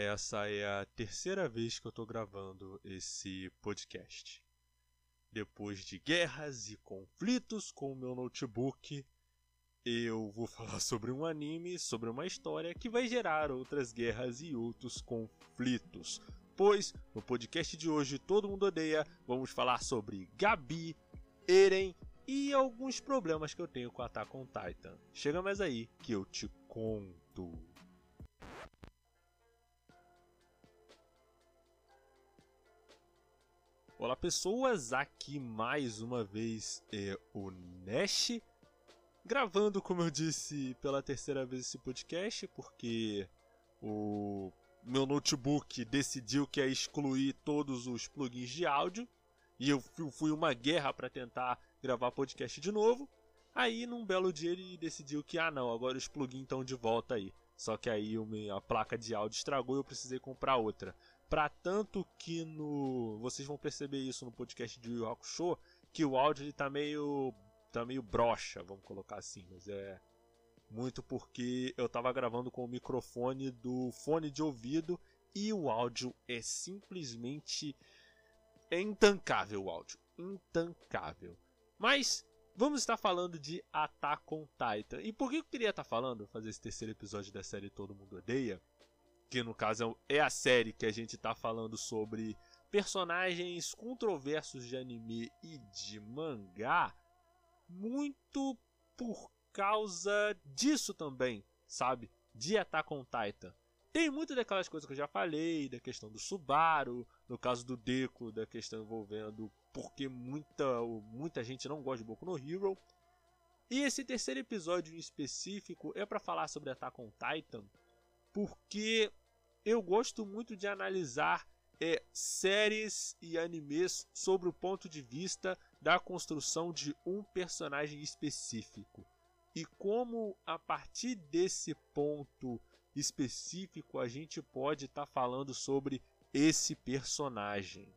Essa é a terceira vez que eu tô gravando esse podcast. Depois de guerras e conflitos com o meu notebook, eu vou falar sobre um anime, sobre uma história que vai gerar outras guerras e outros conflitos. Pois no podcast de hoje Todo Mundo Odeia, vamos falar sobre Gabi, Eren e alguns problemas que eu tenho com Attack on Titan. Chega mais aí que eu te conto. Olá pessoas, aqui mais uma vez é o Nash, gravando, como eu disse, pela terceira vez esse podcast, porque o meu notebook decidiu que ia excluir todos os plugins de áudio, e eu fui uma guerra para tentar gravar podcast de novo. Aí, num belo dia, ele decidiu que, ah não, agora os plugins estão de volta aí. Só que aí a placa de áudio estragou e eu precisei comprar outra. Pra tanto que no. Vocês vão perceber isso no podcast de Yu Hakusho, que o áudio ele tá meio. tá meio broxa, vamos colocar assim, mas é. Muito porque eu tava gravando com o microfone do fone de ouvido e o áudio é simplesmente. É intancável o áudio. Intancável. Mas vamos estar falando de Attack on Titan. E por que eu queria estar falando, fazer esse terceiro episódio da série Todo Mundo Odeia? Que no caso é a série que a gente está falando sobre personagens controversos de anime e de mangá, muito por causa disso também, sabe? De Attack on Titan. Tem muitas daquelas coisas que eu já falei, da questão do Subaru, no caso do Deku, da questão envolvendo porque muita, muita gente não gosta de Boku no Hero. E esse terceiro episódio em específico é para falar sobre Attack on Titan, porque eu gosto muito de analisar é, séries e animes sobre o ponto de vista da construção de um personagem específico. E como a partir desse ponto específico a gente pode estar tá falando sobre esse personagem.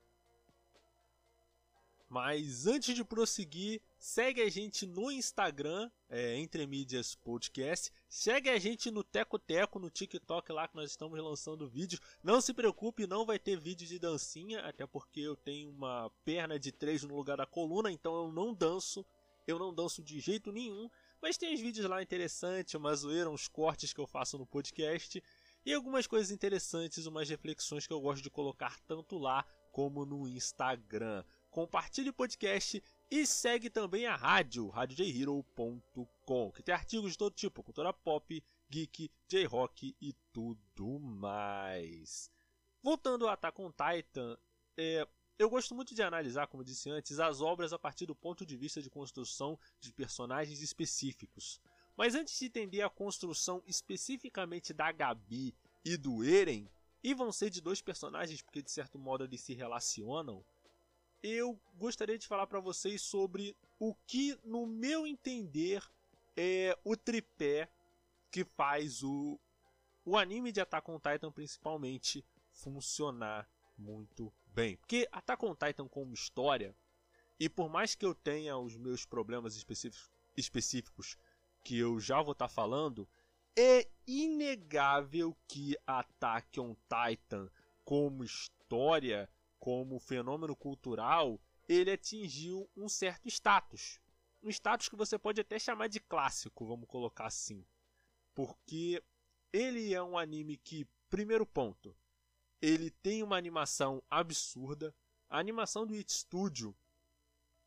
Mas antes de prosseguir, segue a gente no Instagram, é, Entre Mídias Podcast. Segue a gente no Teco Teco, no TikTok lá que nós estamos lançando vídeos. Não se preocupe, não vai ter vídeo de dancinha, até porque eu tenho uma perna de três no lugar da coluna, então eu não danço. Eu não danço de jeito nenhum. Mas tem os vídeos lá interessantes, uma zoeira, uns cortes que eu faço no podcast. E algumas coisas interessantes, umas reflexões que eu gosto de colocar tanto lá como no Instagram compartilhe o podcast e segue também a rádio, radiojhero.com, que tem artigos de todo tipo, cultura pop, geek, J-rock e tudo mais. Voltando a Attack on Titan, é, eu gosto muito de analisar, como disse antes, as obras a partir do ponto de vista de construção de personagens específicos. Mas antes de entender a construção especificamente da Gabi e do Eren, e vão ser de dois personagens porque de certo modo eles se relacionam, eu gostaria de falar para vocês sobre o que, no meu entender, é o tripé que faz o, o anime de Attack on Titan, principalmente, funcionar muito bem. Porque Attack on Titan, como história, e por mais que eu tenha os meus problemas específicos, que eu já vou estar tá falando, é inegável que Attack on Titan, como história, como fenômeno cultural, ele atingiu um certo status. Um status que você pode até chamar de clássico, vamos colocar assim. Porque ele é um anime que, primeiro ponto, ele tem uma animação absurda. A animação do It Studio,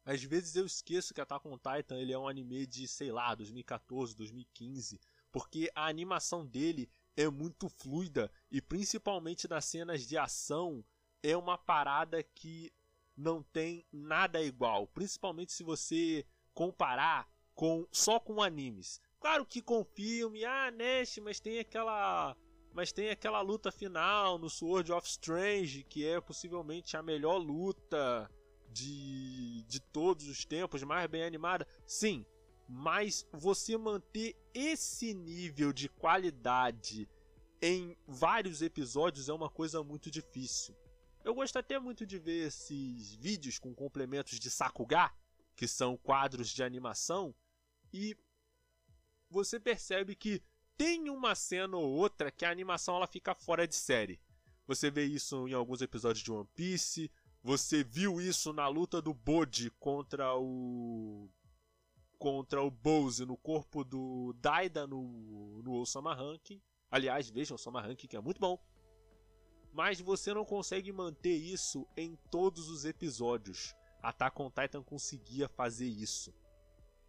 às vezes eu esqueço que Attack on Titan ele é um anime de, sei lá, 2014, 2015, porque a animação dele é muito fluida e principalmente nas cenas de ação é uma parada que não tem nada igual, principalmente se você comparar com só com animes. Claro que com filme, ah, Nash, mas tem aquela mas tem aquela luta final no Sword of Strange, que é possivelmente a melhor luta de, de todos os tempos, mais bem animada. Sim, mas você manter esse nível de qualidade em vários episódios é uma coisa muito difícil. Eu gosto até muito de ver esses vídeos com complementos de Sakuga, que são quadros de animação, e você percebe que tem uma cena ou outra que a animação ela fica fora de série. você vê isso em alguns episódios de One Piece, você viu isso na luta do Bode contra o contra o Bose no corpo do Daida no, no Osama Ranking. Aliás, vejam o Osama Ranking que é muito bom. Mas você não consegue manter isso em todos os episódios. Attack on Titan conseguia fazer isso.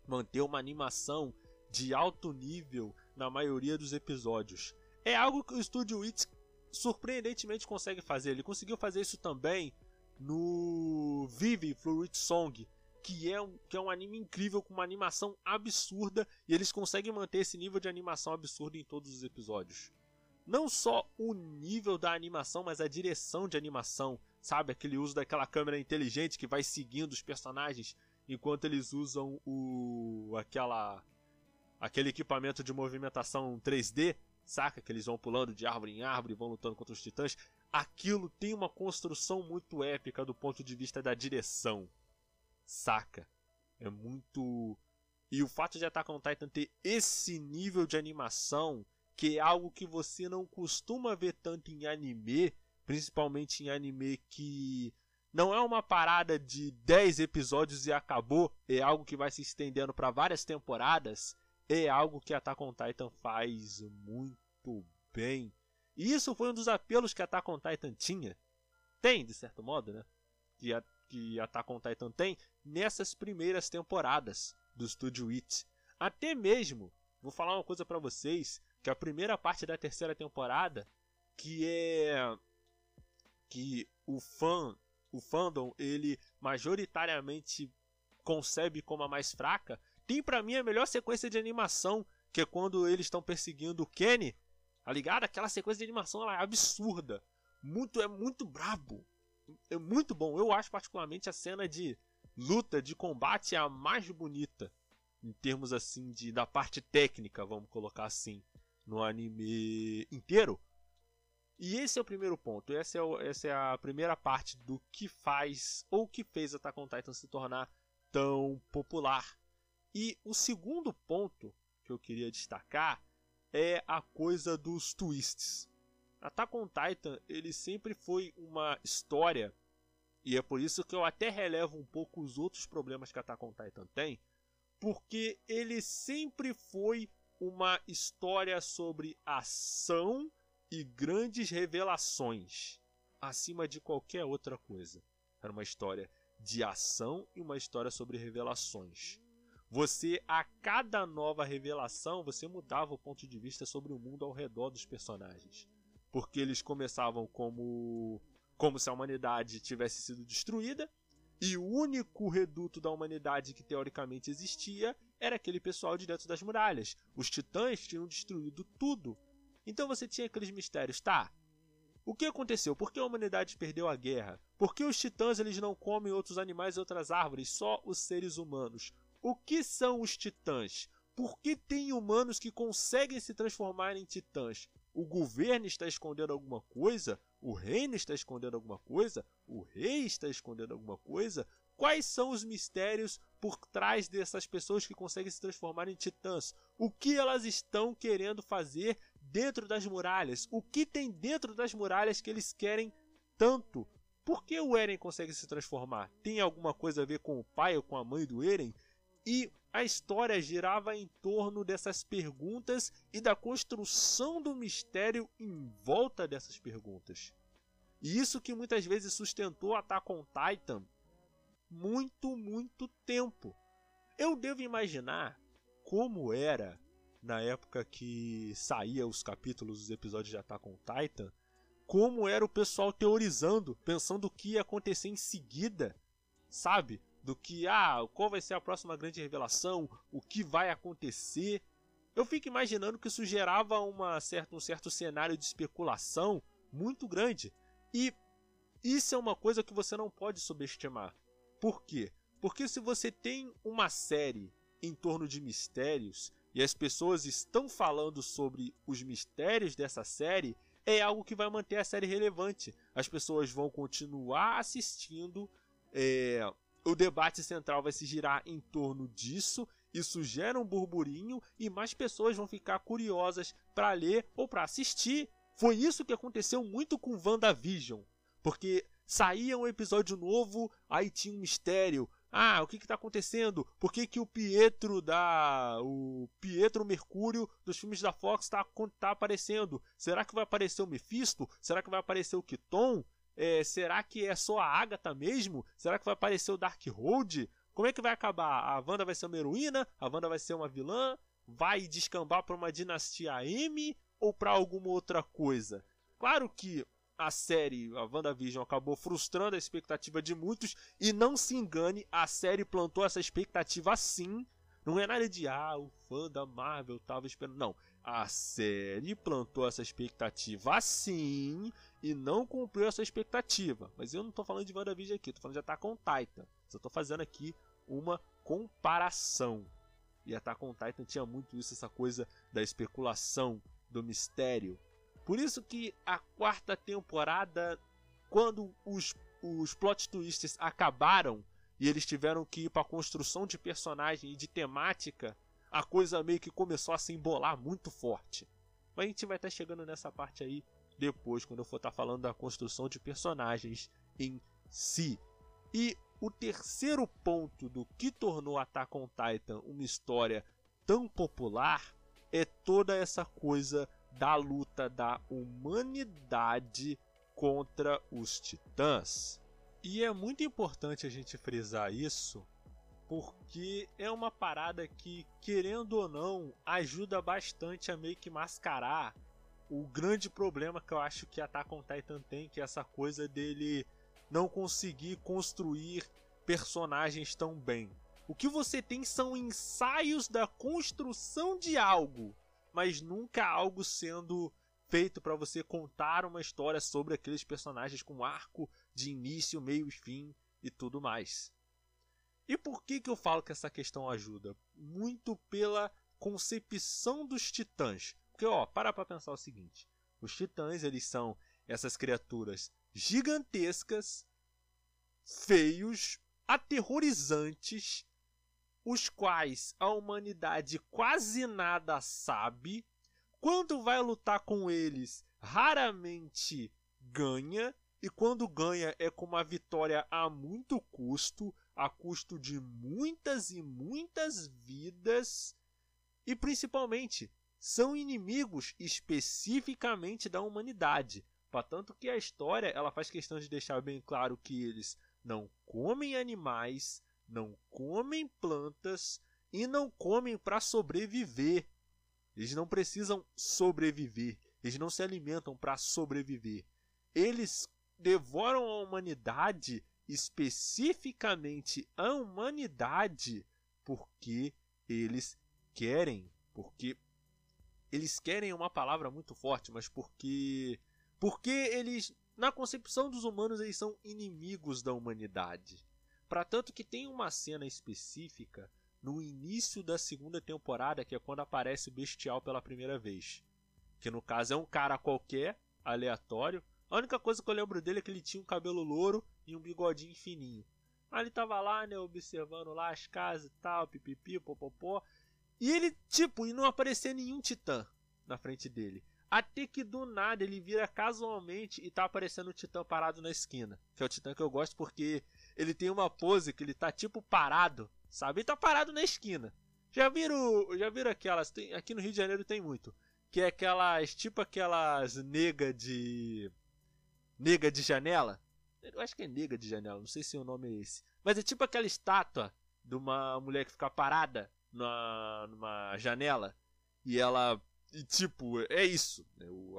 Manter uma animação de alto nível na maioria dos episódios. É algo que o Studio It surpreendentemente consegue fazer. Ele conseguiu fazer isso também no Vive Fluid Song, que é, um, que é um anime incrível com uma animação absurda e eles conseguem manter esse nível de animação absurdo em todos os episódios. Não só o nível da animação, mas a direção de animação, sabe? Aquele uso daquela câmera inteligente que vai seguindo os personagens enquanto eles usam o aquela aquele equipamento de movimentação 3D, saca? Que eles vão pulando de árvore em árvore, vão lutando contra os titãs. Aquilo tem uma construção muito épica do ponto de vista da direção, saca? É muito. E o fato de Attack on Titan ter esse nível de animação, que é algo que você não costuma ver tanto em anime, principalmente em anime que não é uma parada de 10 episódios e acabou, é algo que vai se estendendo para várias temporadas é algo que Attack on Titan faz muito bem. E isso foi um dos apelos que Attack on Titan tinha. Tem, de certo modo, né? Que, a, que Attack on Titan tem nessas primeiras temporadas do Studio It. Até mesmo, vou falar uma coisa para vocês, que a primeira parte da terceira temporada, que é que o fã, o fandom, ele majoritariamente concebe como a mais fraca, tem para mim a melhor sequência de animação, que é quando eles estão perseguindo o Kenny. Tá ligado? Aquela sequência de animação ela é absurda. Muito, é muito brabo. É muito bom. Eu acho particularmente a cena de luta, de combate a mais bonita. Em termos assim de da parte técnica, vamos colocar assim, no anime inteiro. E esse é o primeiro ponto. Essa é, o, essa é a primeira parte do que faz ou que fez Attack on Titan se tornar tão popular e o segundo ponto que eu queria destacar é a coisa dos twists. Attack on Titan ele sempre foi uma história e é por isso que eu até relevo um pouco os outros problemas que Attack on Titan tem, porque ele sempre foi uma história sobre ação e grandes revelações, acima de qualquer outra coisa. Era uma história de ação e uma história sobre revelações. Você, a cada nova revelação, você mudava o ponto de vista sobre o mundo ao redor dos personagens. Porque eles começavam como, como se a humanidade tivesse sido destruída, e o único reduto da humanidade que teoricamente existia era aquele pessoal de dentro das muralhas. Os titãs tinham destruído tudo. Então você tinha aqueles mistérios, tá? O que aconteceu? Por que a humanidade perdeu a guerra? Por que os titãs eles não comem outros animais e outras árvores, só os seres humanos? O que são os titãs? Por que tem humanos que conseguem se transformar em titãs? O governo está escondendo alguma coisa? O reino está escondendo alguma coisa? O rei está escondendo alguma coisa? Quais são os mistérios por trás dessas pessoas que conseguem se transformar em titãs? O que elas estão querendo fazer dentro das muralhas? O que tem dentro das muralhas que eles querem tanto? Por que o Eren consegue se transformar? Tem alguma coisa a ver com o pai ou com a mãe do Eren? E a história girava em torno dessas perguntas e da construção do mistério em volta dessas perguntas. E isso que muitas vezes sustentou Attack on Titan muito, muito tempo. Eu devo imaginar como era na época que saía os capítulos dos episódios de Attack on Titan, como era o pessoal teorizando, pensando o que ia acontecer em seguida, sabe? do que, ah, qual vai ser a próxima grande revelação, o que vai acontecer. Eu fico imaginando que isso gerava uma certa, um certo cenário de especulação muito grande. E isso é uma coisa que você não pode subestimar. Por quê? Porque se você tem uma série em torno de mistérios e as pessoas estão falando sobre os mistérios dessa série, é algo que vai manter a série relevante. As pessoas vão continuar assistindo, é, o debate central vai se girar em torno disso, isso gera um burburinho e mais pessoas vão ficar curiosas para ler ou para assistir Foi isso que aconteceu muito com WandaVision. Porque saía um episódio novo, aí tinha um mistério. Ah, o que está acontecendo? Por que, que o Pietro da. O Pietro Mercúrio dos filmes da Fox está tá aparecendo? Será que vai aparecer o Mephisto? Será que vai aparecer o Kiton? É, será que é só a Agatha mesmo? Será que vai aparecer o Darkhold? Como é que vai acabar? A Wanda vai ser uma heroína? A Wanda vai ser uma vilã? Vai descambar para uma dinastia M? Ou para alguma outra coisa? Claro que a série, a WandaVision, acabou frustrando a expectativa de muitos. E não se engane, a série plantou essa expectativa sim. Não é nada de, ah, o fã da Marvel tava esperando. Não. A série plantou essa expectativa sim e não cumpriu essa expectativa. Mas eu não tô falando de WandaVision aqui, tô falando de Attack on Titan. Só tô fazendo aqui uma comparação. E Attack on Titan tinha muito isso, essa coisa da especulação, do mistério. Por isso que a quarta temporada, quando os, os plot twists acabaram e eles tiveram que ir para construção de personagem e de temática, a coisa meio que começou a se embolar muito forte. Mas a gente vai estar chegando nessa parte aí depois, quando eu for estar falando da construção de personagens em si. E o terceiro ponto do que tornou Attack on Titan uma história tão popular é toda essa coisa da luta da humanidade contra os titãs. E é muito importante a gente frisar isso, porque é uma parada que, querendo ou não, ajuda bastante a meio que mascarar o grande problema que eu acho que Attack on Titan tem, que é essa coisa dele não conseguir construir personagens tão bem. O que você tem são ensaios da construção de algo, mas nunca algo sendo feito para você contar uma história sobre aqueles personagens com arco de início, meio e fim e tudo mais. E por que, que eu falo que essa questão ajuda? Muito pela concepção dos titãs. Porque, ó, para pra pensar o seguinte: os titãs, eles são essas criaturas gigantescas, feios, aterrorizantes, os quais a humanidade quase nada sabe. Quando vai lutar com eles, raramente ganha, e quando ganha é com uma vitória a muito custo, a custo de muitas e muitas vidas, e principalmente são inimigos especificamente da humanidade. Tanto que a história ela faz questão de deixar bem claro que eles não comem animais, não comem plantas e não comem para sobreviver. Eles não precisam sobreviver, eles não se alimentam para sobreviver. Eles devoram a humanidade, especificamente a humanidade, porque eles querem, porque eles querem uma palavra muito forte, mas porque porque eles na concepção dos humanos eles são inimigos da humanidade. Para tanto que tem uma cena específica no início da segunda temporada, que é quando aparece o Bestial pela primeira vez. Que no caso é um cara qualquer, aleatório. A única coisa que eu lembro dele é que ele tinha um cabelo louro e um bigodinho fininho. Aí ele tava lá, né, observando lá as casas e tal, pipipi, popopó. E ele, tipo, e não aparecia nenhum titã na frente dele. Até que do nada ele vira casualmente e tá aparecendo o titã parado na esquina. Que é o titã que eu gosto porque ele tem uma pose que ele tá tipo parado, sabe? Ele tá parado na esquina. Já viram, já viram aquelas, tem, aqui no Rio de Janeiro tem muito, que é aquelas, tipo aquelas nega de nega de janela. Eu acho que é nega de janela, não sei se o nome é esse. Mas é tipo aquela estátua de uma mulher que fica parada numa, janela e ela e tipo, é isso.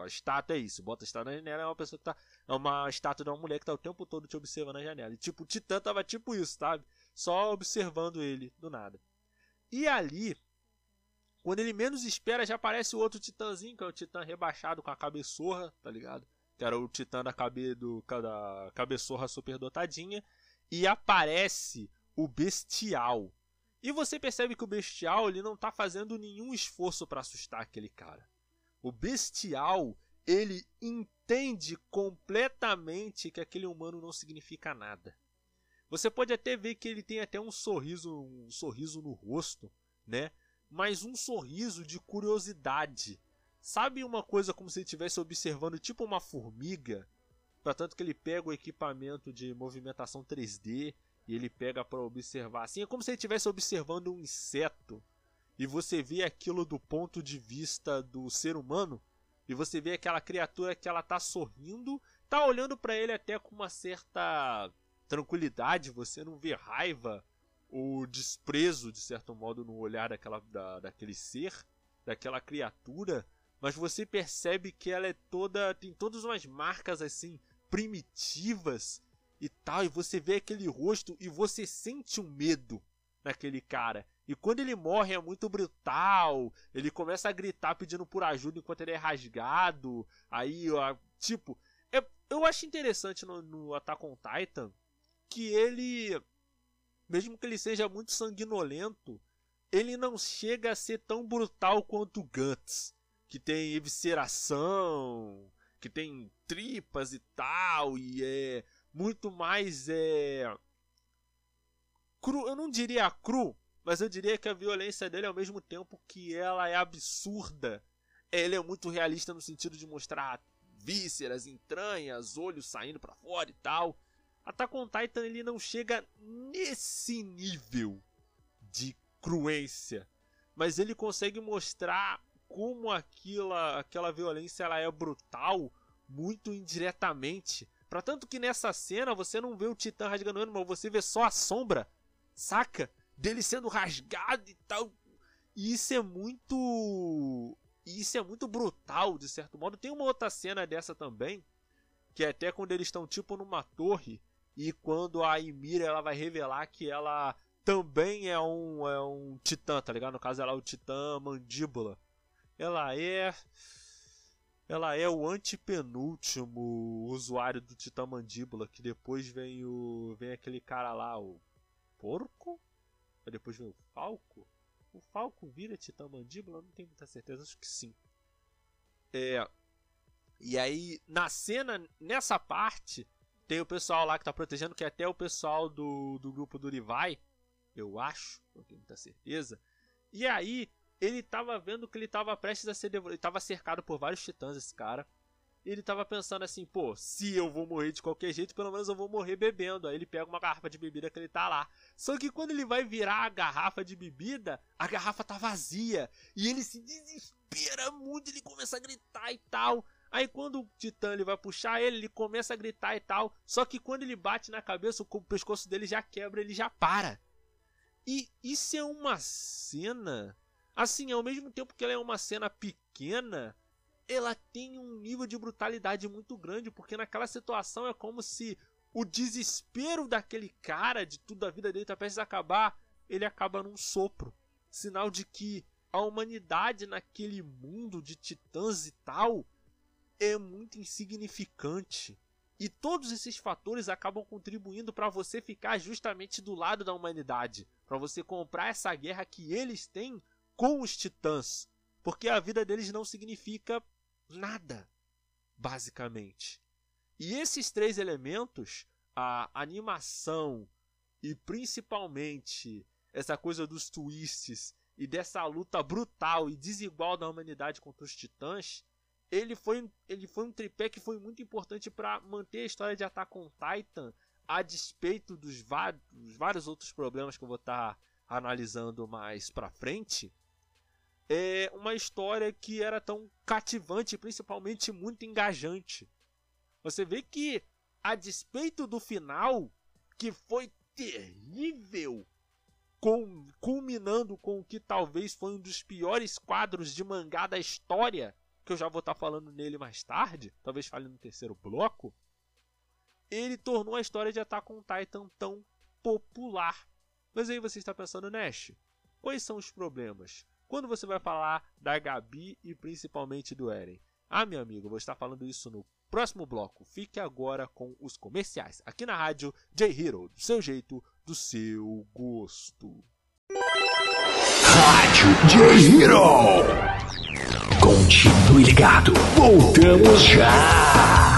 A estátua é isso. Bota a estátua na janela, é uma pessoa que tá. É uma estátua de uma mulher que tá o tempo todo te observando na janela. E tipo, o Titã tava tipo isso, sabe? Só observando ele do nada. E ali, quando ele menos espera, já aparece o outro Titãzinho, que é o Titã rebaixado com a cabeçorra, tá ligado? Que era o Titã da, cabe, do, da cabeçorra superdotadinha. E aparece o Bestial. E você percebe que o bestial ele não está fazendo nenhum esforço para assustar aquele cara. O bestial ele entende completamente que aquele humano não significa nada. Você pode até ver que ele tem até um sorriso, um sorriso no rosto, né? Mas um sorriso de curiosidade, Sabe uma coisa como se ele estivesse observando tipo uma formiga? Para tanto que ele pega o equipamento de movimentação 3D e ele pega para observar assim, é como se ele estivesse observando um inseto. E você vê aquilo do ponto de vista do ser humano, e você vê aquela criatura que ela tá sorrindo, tá olhando para ele até com uma certa tranquilidade, você não vê raiva ou desprezo de certo modo no olhar daquela, da, daquele ser, daquela criatura, mas você percebe que ela é toda tem todas umas marcas assim primitivas e tal, e você vê aquele rosto e você sente um medo naquele cara. E quando ele morre é muito brutal. Ele começa a gritar pedindo por ajuda enquanto ele é rasgado. Aí, ó, tipo, é, eu acho interessante no, no Attack on Titan que ele, mesmo que ele seja muito sanguinolento, ele não chega a ser tão brutal quanto o Guts, que tem evisceração, que tem tripas e tal, e é muito mais é cru, eu não diria cru, mas eu diria que a violência dele ao mesmo tempo que ela é absurda, ele é muito realista no sentido de mostrar vísceras, entranhas, olhos saindo para fora e tal. Attack on Titan ele não chega nesse nível de cruência, mas ele consegue mostrar como aquela, aquela violência ela é brutal muito indiretamente Pra tanto que nessa cena você não vê o Titã rasgando ele, mas você vê só a sombra, saca? Dele sendo rasgado e tal. E isso é muito. Isso é muito brutal, de certo modo. Tem uma outra cena dessa também, que é até quando eles estão tipo numa torre, e quando a Ymir ela vai revelar que ela também é um, é um titã, tá ligado? No caso, ela é o titã mandíbula. Ela é ela é o antepenúltimo usuário do Titã Mandíbula, que depois vem o. vem aquele cara lá, o porco? Depois vem o Falco? O Falco vira Titã Mandíbula? Não tenho muita certeza, acho que sim. É. E aí, na cena, nessa parte, tem o pessoal lá que tá protegendo, que é até o pessoal do, do grupo do Levi, eu acho, não tenho muita certeza. E aí, ele tava vendo que ele tava prestes a ser devorado. Ele tava cercado por vários titãs, esse cara. Ele tava pensando assim, pô, se eu vou morrer de qualquer jeito, pelo menos eu vou morrer bebendo. Aí ele pega uma garrafa de bebida que ele tá lá. Só que quando ele vai virar a garrafa de bebida, a garrafa tá vazia. E ele se desespera muito, ele começa a gritar e tal. Aí quando o Titã ele vai puxar ele, ele começa a gritar e tal. Só que quando ele bate na cabeça, o pescoço dele já quebra, ele já para. E isso é uma cena Assim, ao mesmo tempo que ela é uma cena pequena, ela tem um nível de brutalidade muito grande, porque naquela situação é como se o desespero daquele cara, de tudo a vida dele tá prestes a acabar, ele acaba num sopro. Sinal de que a humanidade naquele mundo de titãs e tal é muito insignificante. E todos esses fatores acabam contribuindo para você ficar justamente do lado da humanidade, para você comprar essa guerra que eles têm com os titãs, porque a vida deles não significa nada, basicamente. E esses três elementos, a animação e principalmente essa coisa dos twists e dessa luta brutal e desigual da humanidade contra os titãs, ele foi, ele foi um tripé que foi muito importante para manter a história de Attack on Titan a despeito dos, dos vários outros problemas que eu vou estar tá analisando mais para frente é uma história que era tão cativante, principalmente muito engajante. Você vê que, a despeito do final, que foi terrível, com, culminando com o que talvez foi um dos piores quadros de mangá da história, que eu já vou estar falando nele mais tarde, talvez fale no terceiro bloco, ele tornou a história de Attack on Titan tão popular. Mas aí você está pensando, Nash, quais são os problemas? Quando você vai falar da Gabi e principalmente do Eren. Ah, meu amigo, vou estar falando isso no próximo bloco. Fique agora com os comerciais, aqui na rádio J-Hero, do seu jeito, do seu gosto. Rádio J-Hero. Continue ligado, voltamos já.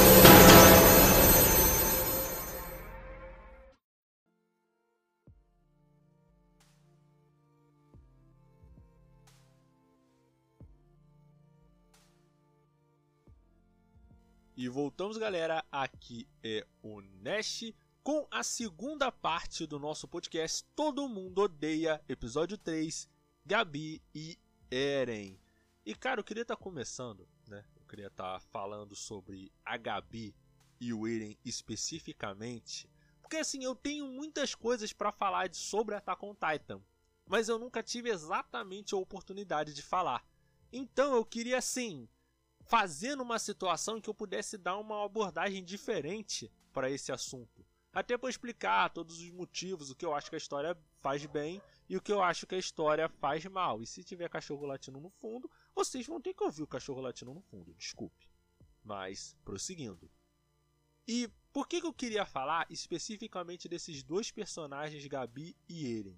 E voltamos, galera. Aqui é o Nash com a segunda parte do nosso podcast Todo Mundo Odeia, episódio 3, Gabi e Eren. E cara, eu queria estar começando, né? Eu queria estar falando sobre a Gabi e o Eren especificamente, porque assim, eu tenho muitas coisas para falar sobre Attack on Titan, mas eu nunca tive exatamente a oportunidade de falar. Então eu queria assim, fazer numa situação em que eu pudesse dar uma abordagem diferente para esse assunto. Até para explicar todos os motivos, o que eu acho que a história faz bem e o que eu acho que a história faz mal. E se tiver cachorro latino no fundo, vocês vão ter que ouvir o cachorro latino no fundo, desculpe. Mas, prosseguindo. E por que, que eu queria falar especificamente desses dois personagens, Gabi e Eren?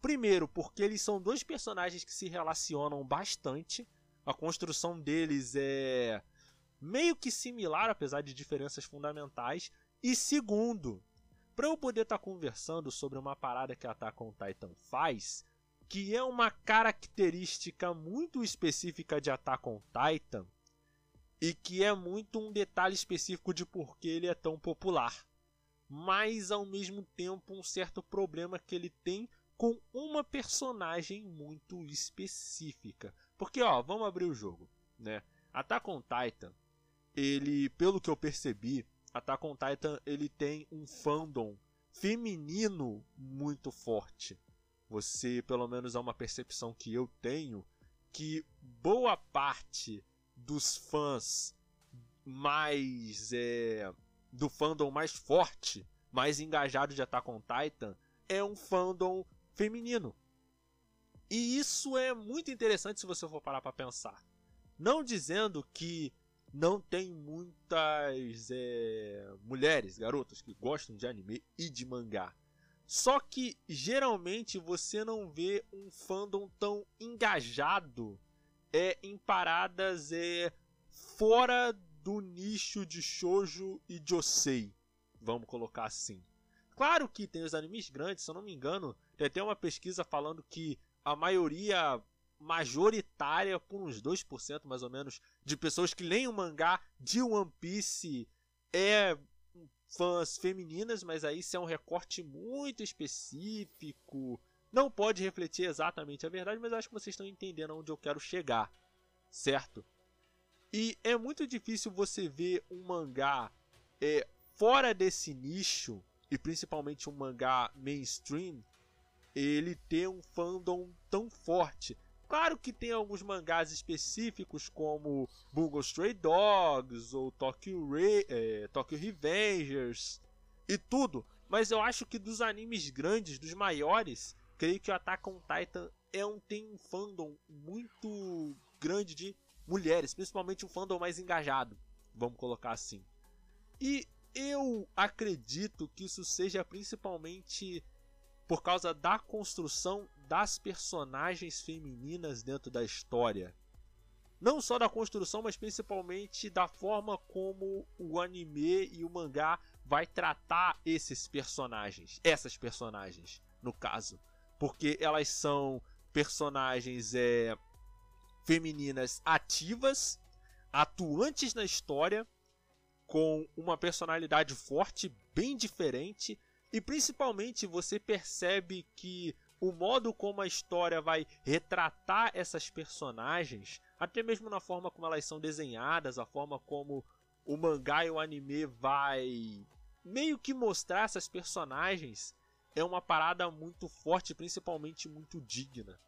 Primeiro, porque eles são dois personagens que se relacionam bastante a construção deles é meio que similar, apesar de diferenças fundamentais. E segundo, para eu poder estar conversando sobre uma parada que a Attack on Titan faz, que é uma característica muito específica de Attack on Titan, e que é muito um detalhe específico de por que ele é tão popular. Mas ao mesmo tempo um certo problema que ele tem com uma personagem muito específica. Porque, ó, vamos abrir o jogo, né? Attack on Titan, ele, pelo que eu percebi, Attack on Titan, ele tem um fandom feminino muito forte. Você, pelo menos é uma percepção que eu tenho, que boa parte dos fãs mais é, do fandom mais forte, mais engajado de Attack on Titan, é um fandom feminino. E isso é muito interessante se você for parar para pensar. Não dizendo que não tem muitas é, mulheres, garotas que gostam de anime e de mangá. Só que geralmente você não vê um fandom tão engajado é, em paradas é, fora do nicho de shoujo e josei, vamos colocar assim. Claro que tem os animes grandes, se eu não me engano, tem até uma pesquisa falando que a maioria majoritária, por uns 2% mais ou menos, de pessoas que leem o mangá de One Piece é fãs femininas, mas aí isso é um recorte muito específico. Não pode refletir exatamente a verdade, mas acho que vocês estão entendendo onde eu quero chegar, certo? E é muito difícil você ver um mangá é, fora desse nicho, e principalmente um mangá mainstream, ele ter um fandom tão forte. Claro que tem alguns mangás específicos como Bungo Stray Dogs ou Tokyo, Re é, Tokyo Revengers e tudo, mas eu acho que dos animes grandes, dos maiores, creio que o Attack on Titan é um, tem um fandom muito grande de mulheres, principalmente o fandom mais engajado, vamos colocar assim. E eu acredito que isso seja principalmente por causa da construção das personagens femininas dentro da história. Não só da construção, mas principalmente da forma como o anime e o mangá vai tratar esses personagens, essas personagens, no caso, porque elas são personagens é, femininas ativas, atuantes na história, com uma personalidade forte, bem diferente, e principalmente você percebe que o modo como a história vai retratar essas personagens, até mesmo na forma como elas são desenhadas, a forma como o mangá e o anime vai meio que mostrar essas personagens, é uma parada muito forte, principalmente muito digna,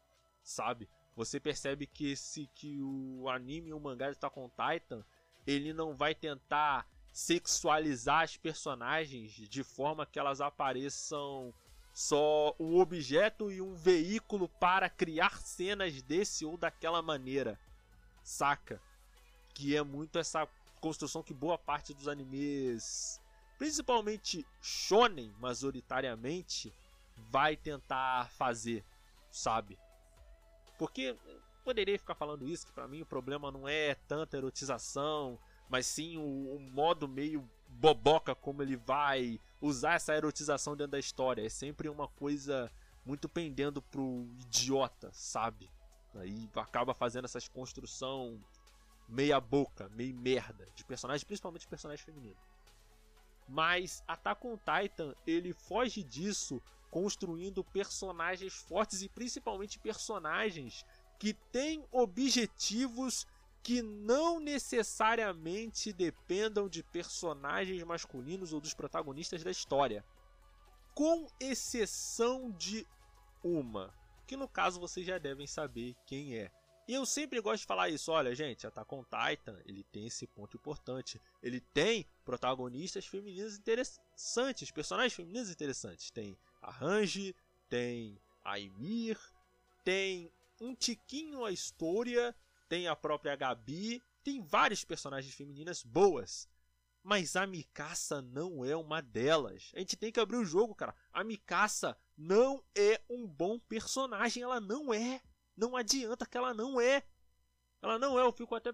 sabe? Você percebe que esse que o anime e o mangá de on Titan, ele não vai tentar sexualizar as personagens de forma que elas apareçam só um objeto e um veículo para criar cenas desse ou daquela maneira. Saca? Que é muito essa construção que boa parte dos animes, principalmente shonen, majoritariamente, vai tentar fazer, sabe? Porque poderia ficar falando isso, que para mim o problema não é tanta erotização, mas sim o, o, modo meio boboca como ele vai usar essa erotização dentro da história. É sempre uma coisa muito pendendo pro idiota, sabe? Aí acaba fazendo essas construção meia boca, meio merda de personagens, principalmente personagens femininos. Mas Attack on Titan, ele foge disso construindo personagens fortes e principalmente personagens que têm objetivos que não necessariamente dependam de personagens masculinos ou dos protagonistas da história. Com exceção de uma, que no caso vocês já devem saber quem é. E eu sempre gosto de falar isso, olha gente, Attack on Titan, ele tem esse ponto importante. Ele tem protagonistas femininas interessantes, personagens femininos interessantes. Tem a Ranji, tem a Ymir, tem um tiquinho a história, tem a própria Gabi, tem várias personagens femininas boas. Mas a Mikasa não é uma delas. A gente tem que abrir o jogo, cara. A Mikasa não é um bom personagem, ela não é. Não adianta que ela não é. Ela não é, eu fico até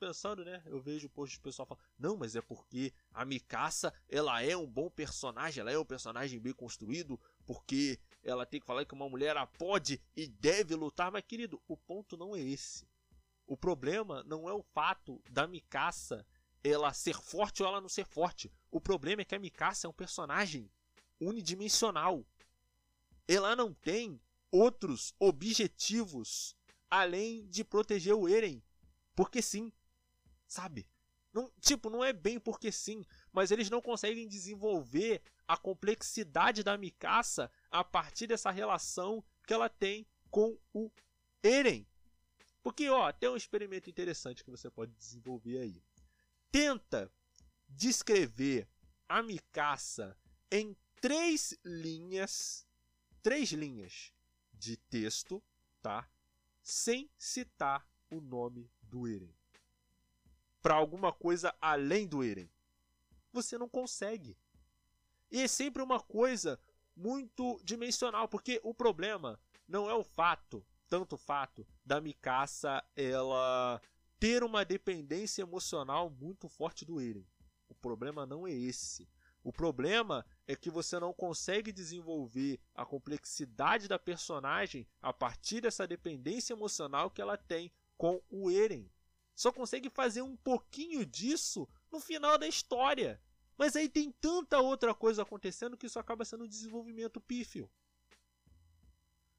pensando, né? Eu vejo o post do pessoal falando, não, mas é porque a Mikasa, ela é um bom personagem, ela é um personagem bem construído, porque ela tem que falar que uma mulher pode e deve lutar, mas querido, o ponto não é esse. O problema não é o fato da Mikasa ela ser forte ou ela não ser forte. O problema é que a Mikasa é um personagem unidimensional. Ela não tem outros objetivos além de proteger o Eren. Porque sim. Sabe? Não, tipo, não é bem porque sim, mas eles não conseguem desenvolver a complexidade da Mikasa a partir dessa relação que ela tem com o Eren. Porque, ó, tem um experimento interessante que você pode desenvolver aí. Tenta descrever a Mikasa em três linhas, três linhas de texto, tá? sem citar o nome do Eren. Para alguma coisa além do Eren. Você não consegue. E é sempre uma coisa muito dimensional, porque o problema não é o fato, tanto fato da Mikasa ela ter uma dependência emocional muito forte do Eren. O problema não é esse. O problema é que você não consegue desenvolver a complexidade da personagem a partir dessa dependência emocional que ela tem com o Eren. Só consegue fazer um pouquinho disso no final da história. Mas aí tem tanta outra coisa acontecendo que isso acaba sendo um desenvolvimento pífio.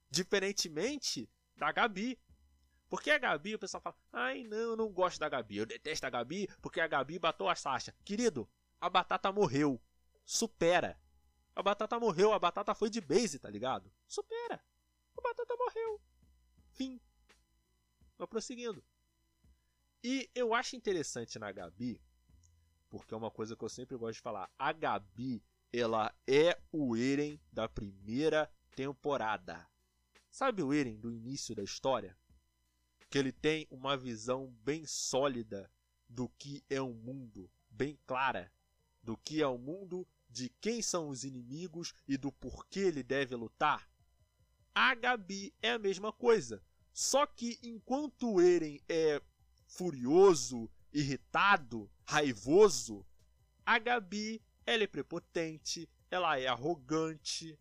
Diferentemente da Gabi. Porque a Gabi, o pessoal fala: ai não, eu não gosto da Gabi, eu detesto a Gabi porque a Gabi bateu a Sasha. Querido, a batata morreu supera. A batata morreu, a batata foi de base, tá ligado? Supera. A batata morreu. Fim. Vai prosseguindo. E eu acho interessante na Gabi, porque é uma coisa que eu sempre gosto de falar. A Gabi, ela é o Eren da primeira temporada. Sabe o Eren do início da história? que ele tem uma visão bem sólida do que é o um mundo, bem clara do que é o mundo, de quem são os inimigos e do porquê ele deve lutar. A Gabi é a mesma coisa, só que enquanto o Eren é furioso, irritado, raivoso, a Gabi ela é prepotente, ela é arrogante,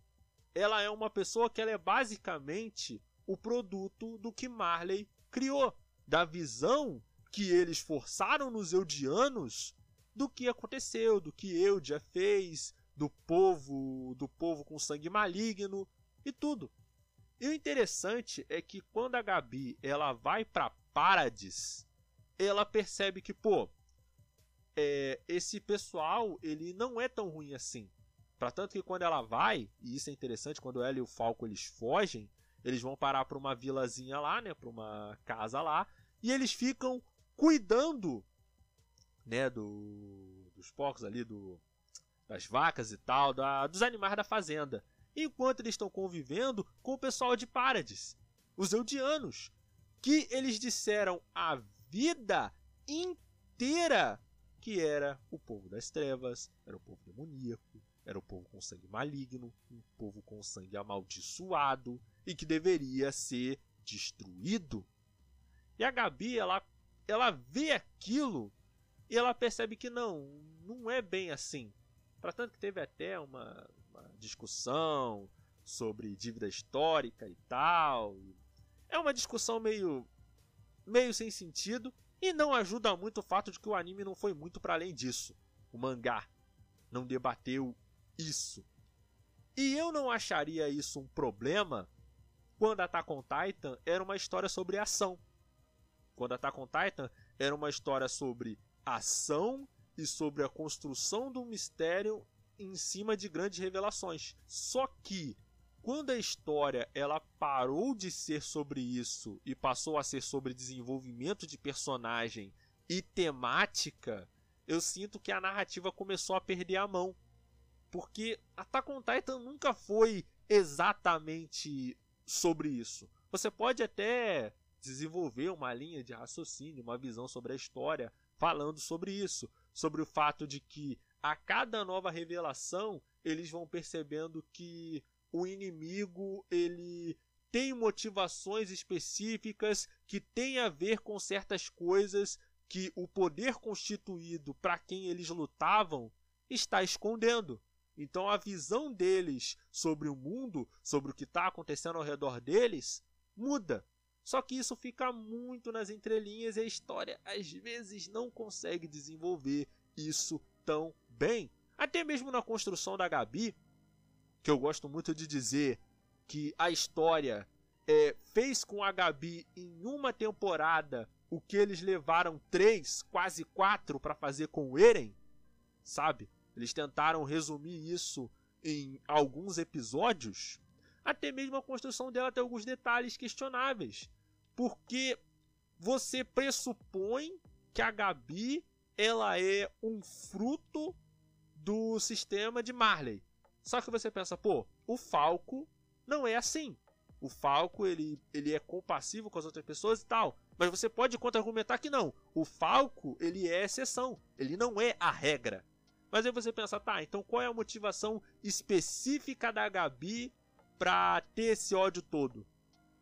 ela é uma pessoa que ela é basicamente o produto do que Marley criou, da visão que eles forçaram nos Eldianos do que aconteceu, do que Eudia fez, do povo, do povo com sangue maligno e tudo. E o interessante é que quando a Gabi ela vai para Paradis, ela percebe que, pô, é, esse pessoal ele não é tão ruim assim. Para tanto que quando ela vai, e isso é interessante, quando ela e o Falco eles fogem, eles vão parar para uma vilazinha lá, né, para uma casa lá, e eles ficam cuidando, né, do, dos porcos ali, do, das vacas e tal, da, dos animais da fazenda, enquanto eles estão convivendo com o pessoal de Paradis, os Eldianos, que eles disseram a vida inteira que era o povo das trevas, era o povo demoníaco, era o povo com sangue maligno, um povo com sangue amaldiçoado e que deveria ser destruído. E a Gabi, ela, ela vê aquilo e ela percebe que não, não é bem assim. Para tanto que teve até uma, uma discussão sobre dívida histórica e tal. É uma discussão meio meio sem sentido e não ajuda muito o fato de que o anime não foi muito para além disso. O mangá não debateu isso. E eu não acharia isso um problema quando Attack on Titan era uma história sobre ação. Quando Attack on Titan era uma história sobre ação e sobre a construção do mistério em cima de grandes revelações. Só que quando a história ela parou de ser sobre isso e passou a ser sobre desenvolvimento de personagem e temática, eu sinto que a narrativa começou a perder a mão. Porque Attack on Titan nunca foi exatamente sobre isso. Você pode até desenvolver uma linha de raciocínio, uma visão sobre a história, falando sobre isso, sobre o fato de que a cada nova revelação eles vão percebendo que o inimigo ele tem motivações específicas que tem a ver com certas coisas que o poder constituído para quem eles lutavam está escondendo. Então a visão deles sobre o mundo, sobre o que está acontecendo ao redor deles, muda. Só que isso fica muito nas entrelinhas e a história às vezes não consegue desenvolver isso tão bem. Até mesmo na construção da Gabi, que eu gosto muito de dizer que a história é, fez com a Gabi em uma temporada o que eles levaram três, quase quatro para fazer com o Eren, sabe? Eles tentaram resumir isso em alguns episódios. Até mesmo a construção dela tem alguns detalhes questionáveis. Porque você pressupõe que a Gabi ela é um fruto do sistema de Marley. Só que você pensa, pô, o Falco não é assim. O Falco ele, ele é compassivo com as outras pessoas e tal. Mas você pode contra-argumentar que não. O Falco ele é exceção. Ele não é a regra. Mas aí você pensa, tá, então qual é a motivação específica da Gabi pra ter esse ódio todo?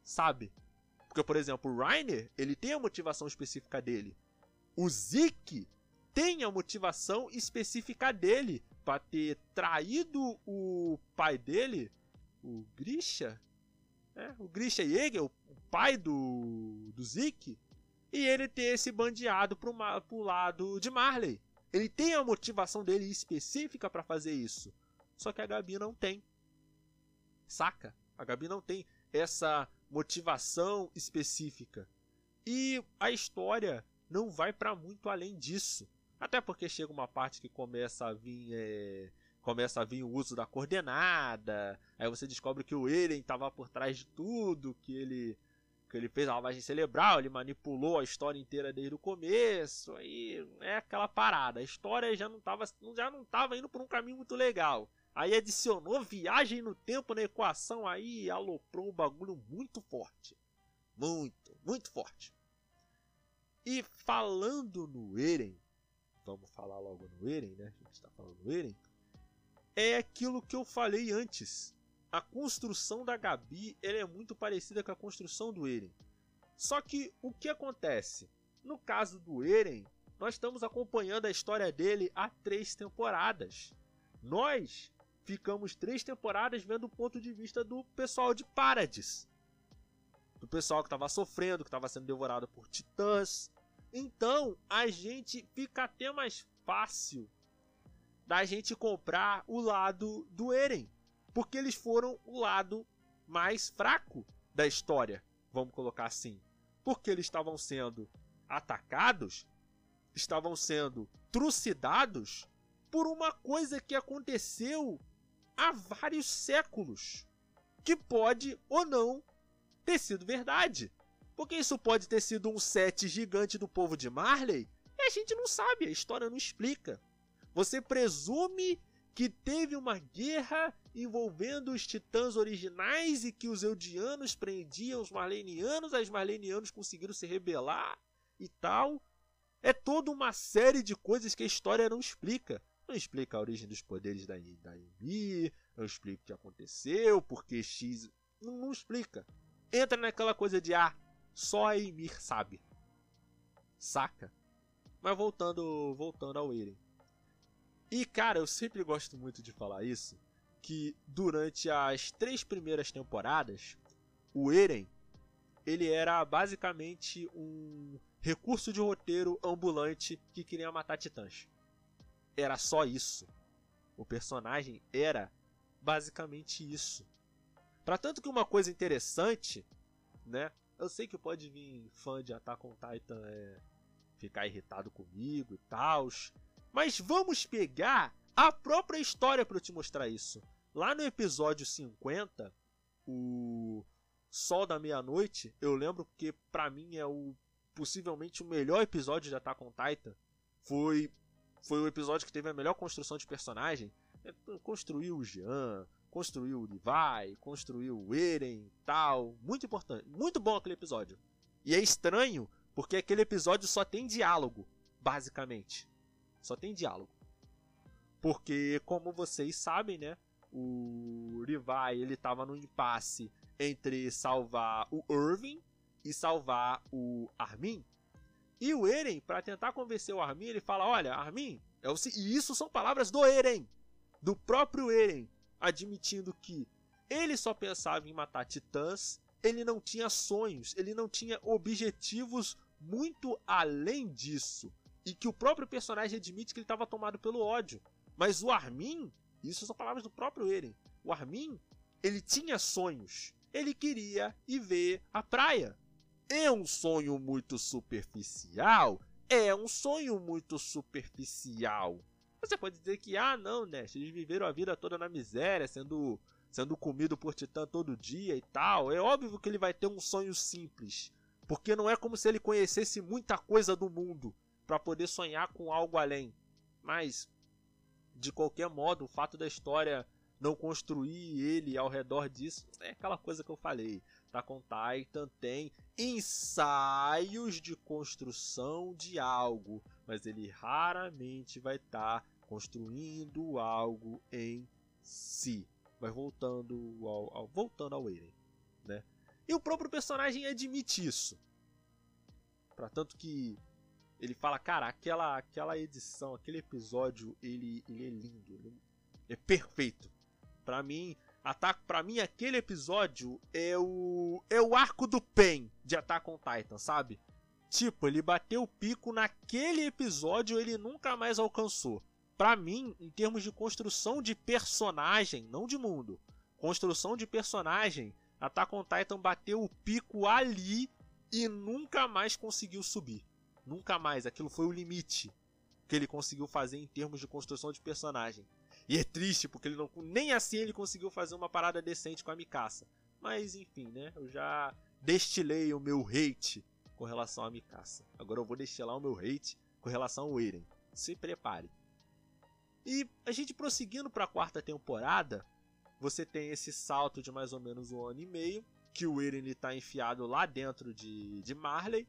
Sabe? Porque, por exemplo, o Rainer, ele tem a motivação específica dele. O Zeke tem a motivação específica dele para ter traído o pai dele, o Grisha, né? o Grisha Jäger, o pai do, do Zeke, e ele ter se bandeado pro, pro lado de Marley. Ele tem a motivação dele específica para fazer isso. Só que a Gabi não tem. Saca? A Gabi não tem essa motivação específica. E a história não vai para muito além disso. Até porque chega uma parte que começa a vir é, começa a vir o uso da coordenada. Aí você descobre que o Eren estava por trás de tudo, que ele ele fez a lavagem cerebral, ele manipulou a história inteira desde o começo. Aí é aquela parada. A história já não estava já não tava indo por um caminho muito legal. Aí adicionou viagem no tempo na equação aí aloprou um bagulho muito forte. Muito, muito forte. E falando no Eren, vamos falar logo no Eren, né? A gente está falando no Eren. É aquilo que eu falei antes. A construção da Gabi ela é muito parecida com a construção do Eren. Só que o que acontece? No caso do Eren, nós estamos acompanhando a história dele há três temporadas. Nós ficamos três temporadas vendo o ponto de vista do pessoal de Paradis. Do pessoal que estava sofrendo, que estava sendo devorado por titãs. Então a gente fica até mais fácil da gente comprar o lado do Eren. Porque eles foram o lado mais fraco da história, vamos colocar assim. Porque eles estavam sendo atacados, estavam sendo trucidados por uma coisa que aconteceu há vários séculos, que pode ou não ter sido verdade. Porque isso pode ter sido um set gigante do povo de Marley e a gente não sabe, a história não explica. Você presume que teve uma guerra envolvendo os titãs originais e que os Eldianos prendiam os Marlenianos, os Marlenianos conseguiram se rebelar e tal. É toda uma série de coisas que a história não explica. Não explica a origem dos poderes da, da não explica o que aconteceu, porque X. Não, não explica. Entra naquela coisa de ah, só a Emir sabe. Saca? Mas voltando, voltando ao Eren. E cara, eu sempre gosto muito de falar isso, que durante as três primeiras temporadas, o Eren ele era basicamente um recurso de roteiro ambulante que queria matar titãs. Era só isso. O personagem era basicamente isso. Para tanto que uma coisa interessante, né? Eu sei que pode vir fã de Attack on Titan é, ficar irritado comigo e tal, mas vamos pegar a própria história para te mostrar isso. Lá no episódio 50, o Sol da Meia-Noite, eu lembro porque para mim é o possivelmente o melhor episódio de Attack on Titan. Foi foi o episódio que teve a melhor construção de personagem. É, construiu o Jean, construiu o Levi, construiu o Eren tal. Muito importante. Muito bom aquele episódio. E é estranho porque aquele episódio só tem diálogo, basicamente. Só tem diálogo. Porque, como vocês sabem, né? O Levi ele tava no impasse entre salvar o Irving e salvar o Armin. E o Eren, para tentar convencer o Armin, ele fala: Olha, Armin, é o... e isso são palavras do Eren, do próprio Eren, admitindo que ele só pensava em matar titãs, ele não tinha sonhos, ele não tinha objetivos muito além disso. E que o próprio personagem admite que ele estava tomado pelo ódio. Mas o Armin, isso são palavras do próprio Eren, o Armin, ele tinha sonhos. Ele queria ir ver a praia. É um sonho muito superficial? É um sonho muito superficial. Você pode dizer que, ah, não, né? Eles viveram a vida toda na miséria, sendo, sendo comido por titã todo dia e tal. É óbvio que ele vai ter um sonho simples. Porque não é como se ele conhecesse muita coisa do mundo para poder sonhar com algo além. Mas, de qualquer modo, o fato da história não construir ele ao redor disso é aquela coisa que eu falei. Attack on Titan tem ensaios de construção de algo, mas ele raramente vai estar tá construindo algo em si. Mas voltando ao, ao, voltando ao Eren, né? E o próprio personagem admite isso. Para tanto que ele fala, cara, aquela aquela edição, aquele episódio, ele, ele é lindo, ele é perfeito. Para mim, Ataque para mim aquele episódio é o é o arco do Pen de Attack on Titan, sabe? Tipo, ele bateu o pico naquele episódio, ele nunca mais alcançou. Para mim, em termos de construção de personagem, não de mundo, construção de personagem, Attack on Titan bateu o pico ali e nunca mais conseguiu subir. Nunca mais, aquilo foi o limite que ele conseguiu fazer em termos de construção de personagem. E é triste, porque ele não, nem assim ele conseguiu fazer uma parada decente com a Mikasa. Mas enfim, né? Eu já destilei o meu hate com relação a Mikasa. Agora eu vou destilar o meu hate com relação ao Eren. Se prepare. E a gente prosseguindo para a quarta temporada, você tem esse salto de mais ou menos um ano e meio, que o Eren está enfiado lá dentro de, de Marley,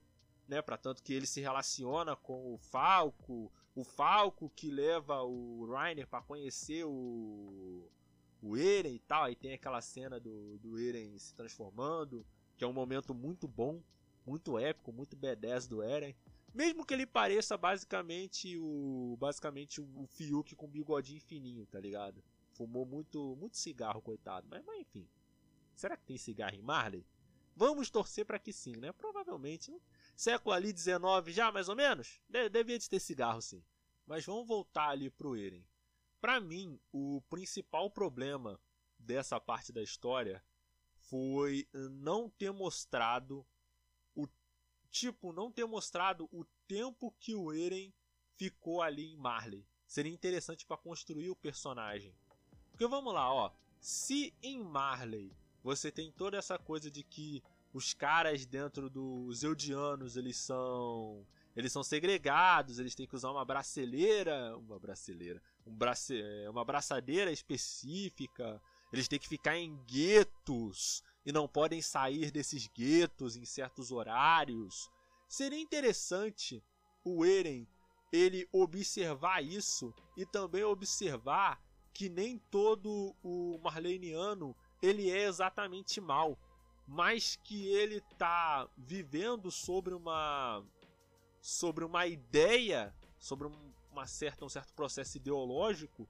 né? Para tanto que ele se relaciona com o Falco, o Falco que leva o Reiner para conhecer o o Eren e tal, aí tem aquela cena do, do Eren se transformando, que é um momento muito bom, muito épico, muito B10 do Eren. Mesmo que ele pareça basicamente o basicamente o Fiuk com bigodinho fininho, tá ligado? Fumou muito muito cigarro, coitado. Mas, mas enfim. Será que tem cigarro em Marley? Vamos torcer para que sim, né? Provavelmente. Né? Século ali 19 já, mais ou menos? De devia de ter cigarro sim. Mas vamos voltar ali pro Eren. Para mim, o principal problema dessa parte da história foi não ter mostrado o tipo, não ter mostrado o tempo que o Eren ficou ali em Marley. Seria interessante para construir o personagem. Porque vamos lá, ó, se em Marley você tem toda essa coisa de que os caras dentro dos Eldianos, eles são eles são segregados, eles têm que usar uma braceleira, uma braceleira, um brace, é, uma braçadeira específica, eles têm que ficar em guetos e não podem sair desses guetos em certos horários. Seria interessante o Eren ele observar isso e também observar que nem todo o Marleniano ele é exatamente mal, mas que ele está vivendo sobre uma sobre uma ideia, sobre uma certa, um certo processo ideológico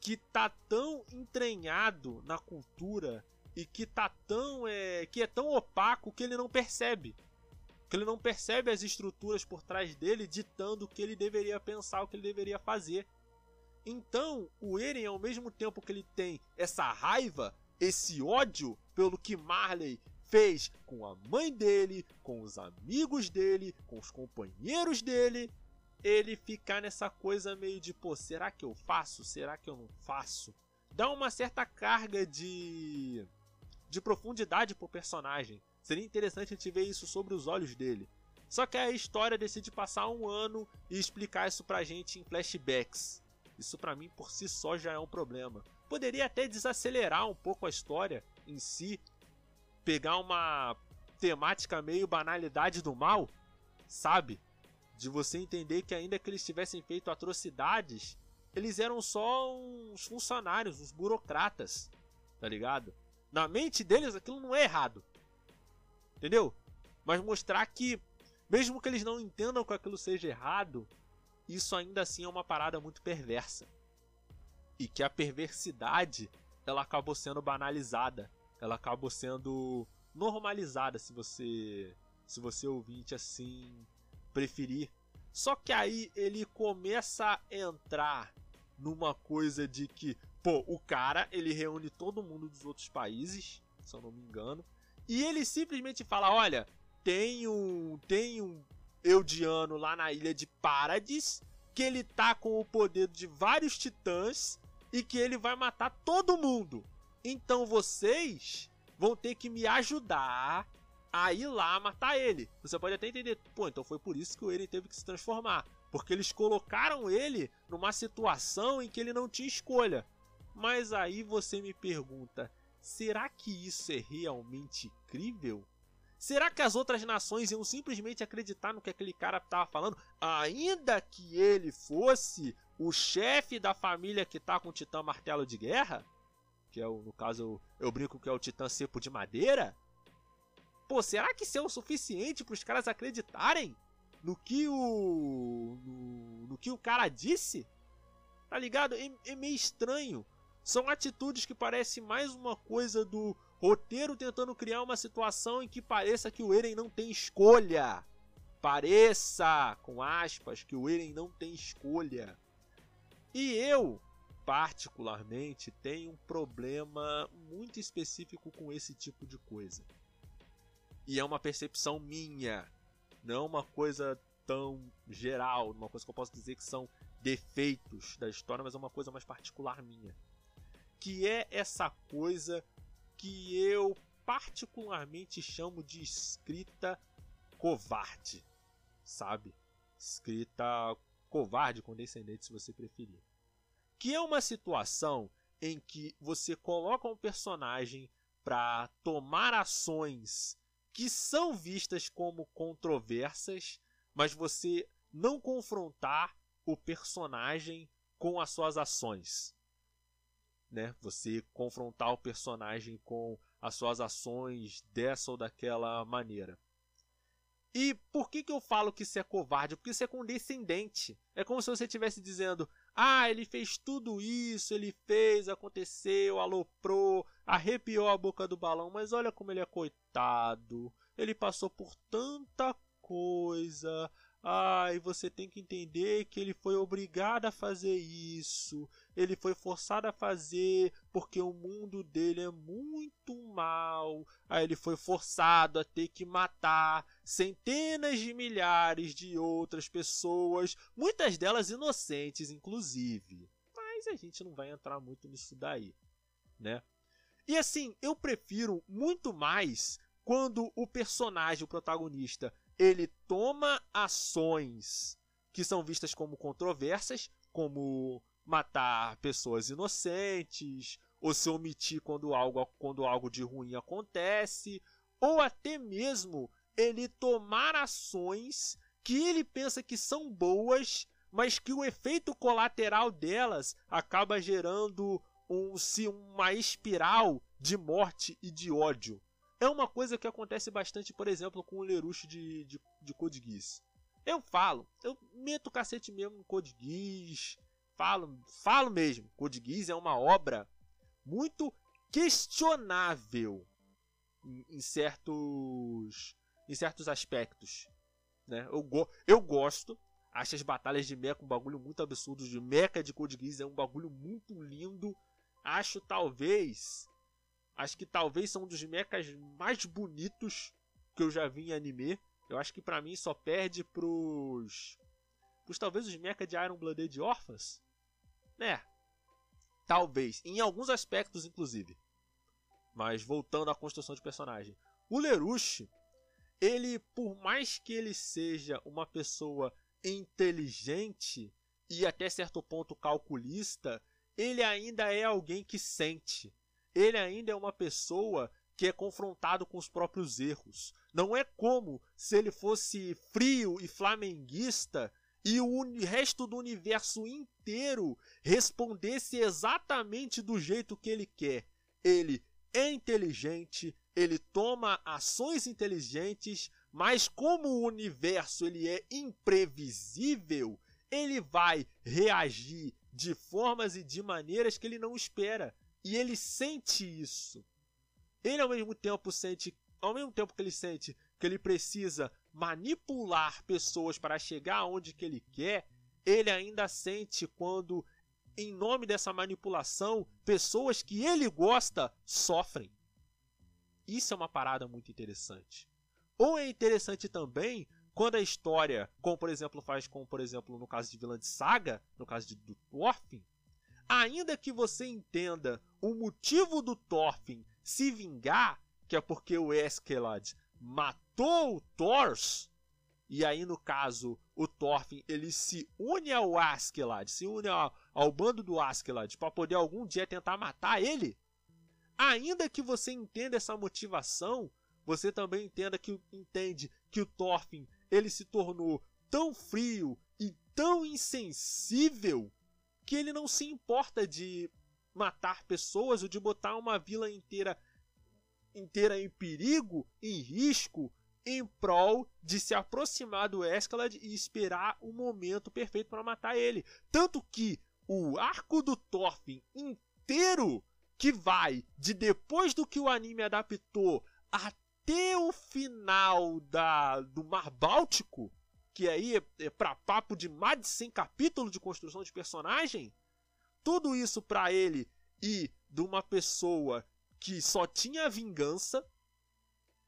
que tá tão entranhado na cultura e que tá tão é, que é tão opaco que ele não percebe que ele não percebe as estruturas por trás dele ditando o que ele deveria pensar, o que ele deveria fazer. Então, o Eren, ao mesmo tempo que ele tem essa raiva, esse ódio pelo que Marley fez com a mãe dele, com os amigos dele, com os companheiros dele, ele ficar nessa coisa meio de, pô, será que eu faço? Será que eu não faço? Dá uma certa carga de de profundidade pro personagem. Seria interessante a gente ver isso sobre os olhos dele. Só que a história decide passar um ano e explicar isso pra gente em flashbacks. Isso para mim por si só já é um problema. Poderia até desacelerar um pouco a história em si, pegar uma temática meio banalidade do mal, sabe? De você entender que ainda que eles tivessem feito atrocidades, eles eram só uns funcionários, uns burocratas, tá ligado? Na mente deles aquilo não é errado. Entendeu? Mas mostrar que mesmo que eles não entendam que aquilo seja errado, isso ainda assim é uma parada muito perversa. E que a perversidade ela acabou sendo banalizada ela acabou sendo normalizada se você se você ouvinte assim preferir. Só que aí ele começa a entrar numa coisa de que, pô, o cara, ele reúne todo mundo dos outros países, se eu não me engano, e ele simplesmente fala: "Olha, tem um tem um Eudiano lá na ilha de Paradis, que ele tá com o poder de vários titãs e que ele vai matar todo mundo. Então vocês vão ter que me ajudar a ir lá matar ele. Você pode até entender, pô, então foi por isso que o Eren teve que se transformar. Porque eles colocaram ele numa situação em que ele não tinha escolha. Mas aí você me pergunta: será que isso é realmente crível? Será que as outras nações iam simplesmente acreditar no que aquele cara estava falando, ainda que ele fosse o chefe da família que tá com o Titã Martelo de Guerra? Que é o, no caso eu, brinco que é o Titã Cepo de Madeira. Pô, será que isso é o suficiente para os caras acreditarem no que o no, no, que o cara disse? Tá ligado? É, é meio estranho. São atitudes que parecem mais uma coisa do roteiro tentando criar uma situação em que pareça que o Eren não tem escolha. Pareça, com aspas, que o Eren não tem escolha. E eu, particularmente, tem um problema muito específico com esse tipo de coisa. E é uma percepção minha, não uma coisa tão geral, uma coisa que eu posso dizer que são defeitos da história, mas é uma coisa mais particular minha. Que é essa coisa que eu particularmente chamo de escrita covarde, sabe? Escrita covarde, condescendente, se você preferir que é uma situação em que você coloca um personagem para tomar ações que são vistas como controversas, mas você não confrontar o personagem com as suas ações. Né? Você confrontar o personagem com as suas ações dessa ou daquela maneira. E por que, que eu falo que isso é covarde? Porque isso é condescendente. É como se você estivesse dizendo: ah, ele fez tudo isso, ele fez, aconteceu, aloprou, arrepiou a boca do balão, mas olha como ele é coitado. Ele passou por tanta coisa, ah, você tem que entender que ele foi obrigado a fazer isso. Ele foi forçado a fazer porque o mundo dele é muito mal. Aí ele foi forçado a ter que matar centenas de milhares de outras pessoas, muitas delas inocentes, inclusive. Mas a gente não vai entrar muito nisso daí, né? E assim, eu prefiro muito mais quando o personagem, o protagonista, ele toma ações que são vistas como controversas, como matar pessoas inocentes, ou se omitir quando algo, quando algo de ruim acontece, ou até mesmo ele tomar ações que ele pensa que são boas, mas que o efeito colateral delas acaba gerando um, uma espiral de morte e de ódio. É uma coisa que acontece bastante, por exemplo, com o Leruxo de, de, de Code Geass. Eu falo, eu meto o cacete mesmo no Code Geass, falo, falo mesmo. Code Geass é uma obra muito questionável em, em certos em certos aspectos, né? Eu, go, eu gosto, acho as batalhas de mecha um bagulho muito absurdo, de mecha de Code Geass é um bagulho muito lindo. Acho talvez Acho que talvez são um dos mechas mais bonitos que eu já vi em anime. Eu acho que para mim só perde pros. pros talvez os mechas de Iron Blooded Orphans. Né? Talvez. Em alguns aspectos, inclusive. Mas voltando à construção de personagem. O Lerush, ele, por mais que ele seja uma pessoa inteligente e até certo ponto calculista, ele ainda é alguém que sente ele ainda é uma pessoa que é confrontado com os próprios erros. Não é como se ele fosse frio e flamenguista e o resto do universo inteiro respondesse exatamente do jeito que ele quer. Ele é inteligente, ele toma ações inteligentes, mas como o universo ele é imprevisível, ele vai reagir de formas e de maneiras que ele não espera. E ele sente isso. Ele ao mesmo tempo sente, ao mesmo tempo que ele sente que ele precisa manipular pessoas para chegar aonde que ele quer, ele ainda sente quando em nome dessa manipulação, pessoas que ele gosta sofrem. Isso é uma parada muito interessante. Ou é interessante também quando a história, como por exemplo faz com, por exemplo, no caso de Vilã de Saga, no caso de, do Thorfinn, ainda que você entenda o motivo do Thorfinn se vingar, que é porque o Eskelad matou o Thors, e aí no caso o Thorfinn ele se une ao Askeladd, se une ao, ao bando do Askeladd para poder algum dia tentar matar ele. Ainda que você entenda essa motivação, você também entenda que entende que o Thorfinn ele se tornou tão frio e tão insensível que ele não se importa de matar pessoas ou de botar uma vila inteira inteira em perigo, em risco, em prol de se aproximar do Escalad e esperar o momento perfeito para matar ele. Tanto que o arco do Thorfinn inteiro, que vai de depois do que o anime adaptou até o final da, do Mar Báltico, que aí é, é para papo de mais de 100 capítulos de construção de personagem, tudo isso para ele e de uma pessoa que só tinha vingança